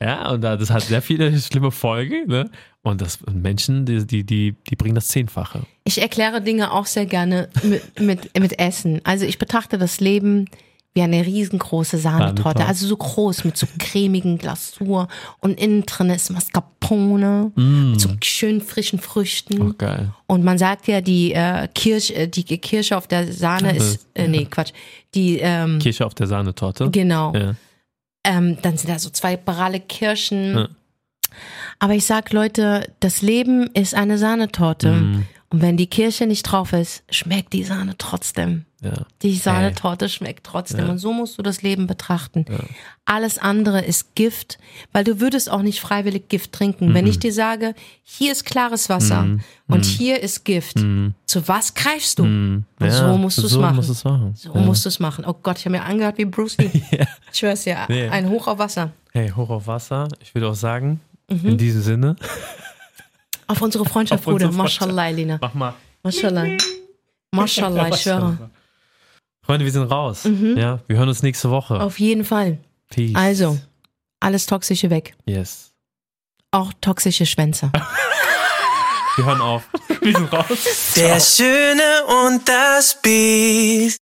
Ja, und da- das hat sehr viele schlimme Folgen, ne? Und das Menschen, die, die, die, die bringen das Zehnfache. Ich erkläre Dinge auch sehr gerne mit, mit, mit Essen. Also ich betrachte das Leben wie eine riesengroße Sahnetorte. Also so groß mit so cremigen Glasur und innen drin ist Mascarpone mit so schön frischen Früchten. Oh, geil. Und man sagt ja, die äh, Kirsch, äh, die Kirsche auf der Sahne ist, äh, nee, Quatsch, die, ähm, Kirsche auf der Sahnetorte. genau. Ja. Ähm, dann sind da so zwei parale Kirschen. Ja. Aber ich sag Leute, das Leben ist eine Sahnetorte. Mhm. Und wenn die Kirsche nicht drauf ist, schmeckt die Sahne trotzdem. ja. Die Sahnetorte schmeckt trotzdem. Und so musst du das Leben betrachten. Alles andere ist Gift, weil du würdest auch nicht freiwillig Gift trinken. Wenn ich Mhm. dir sage, hier ist klares Wasser und hier ist Gift, zu was greifst du? Und Mhm. Ja, so musst du es so machen. musst es machen. So musst du es machen. Oh Gott, ich habe mir angehört wie Bruce Lee. <laughs> Ich schwör's dir, Nee. ein Hoch auf Wasser. Hey, hoch auf Wasser. Ich würde auch sagen, Mhm. in diesem Sinne, Auf unsere Freundschaft, Auf unsere Bruder. Mashallah, Elina. mach mal. Mashallah. Mashallah, ich schwöre. Freunde, wir sind raus. Ja, wir hören uns nächste Woche. Mhm. Auf jeden Fall. Peace. Also, alles Toxische weg. Yes. Auch toxische Schwänze. <laughs> Wir hören auf. Wir sind raus. Der Schöne und das Biest.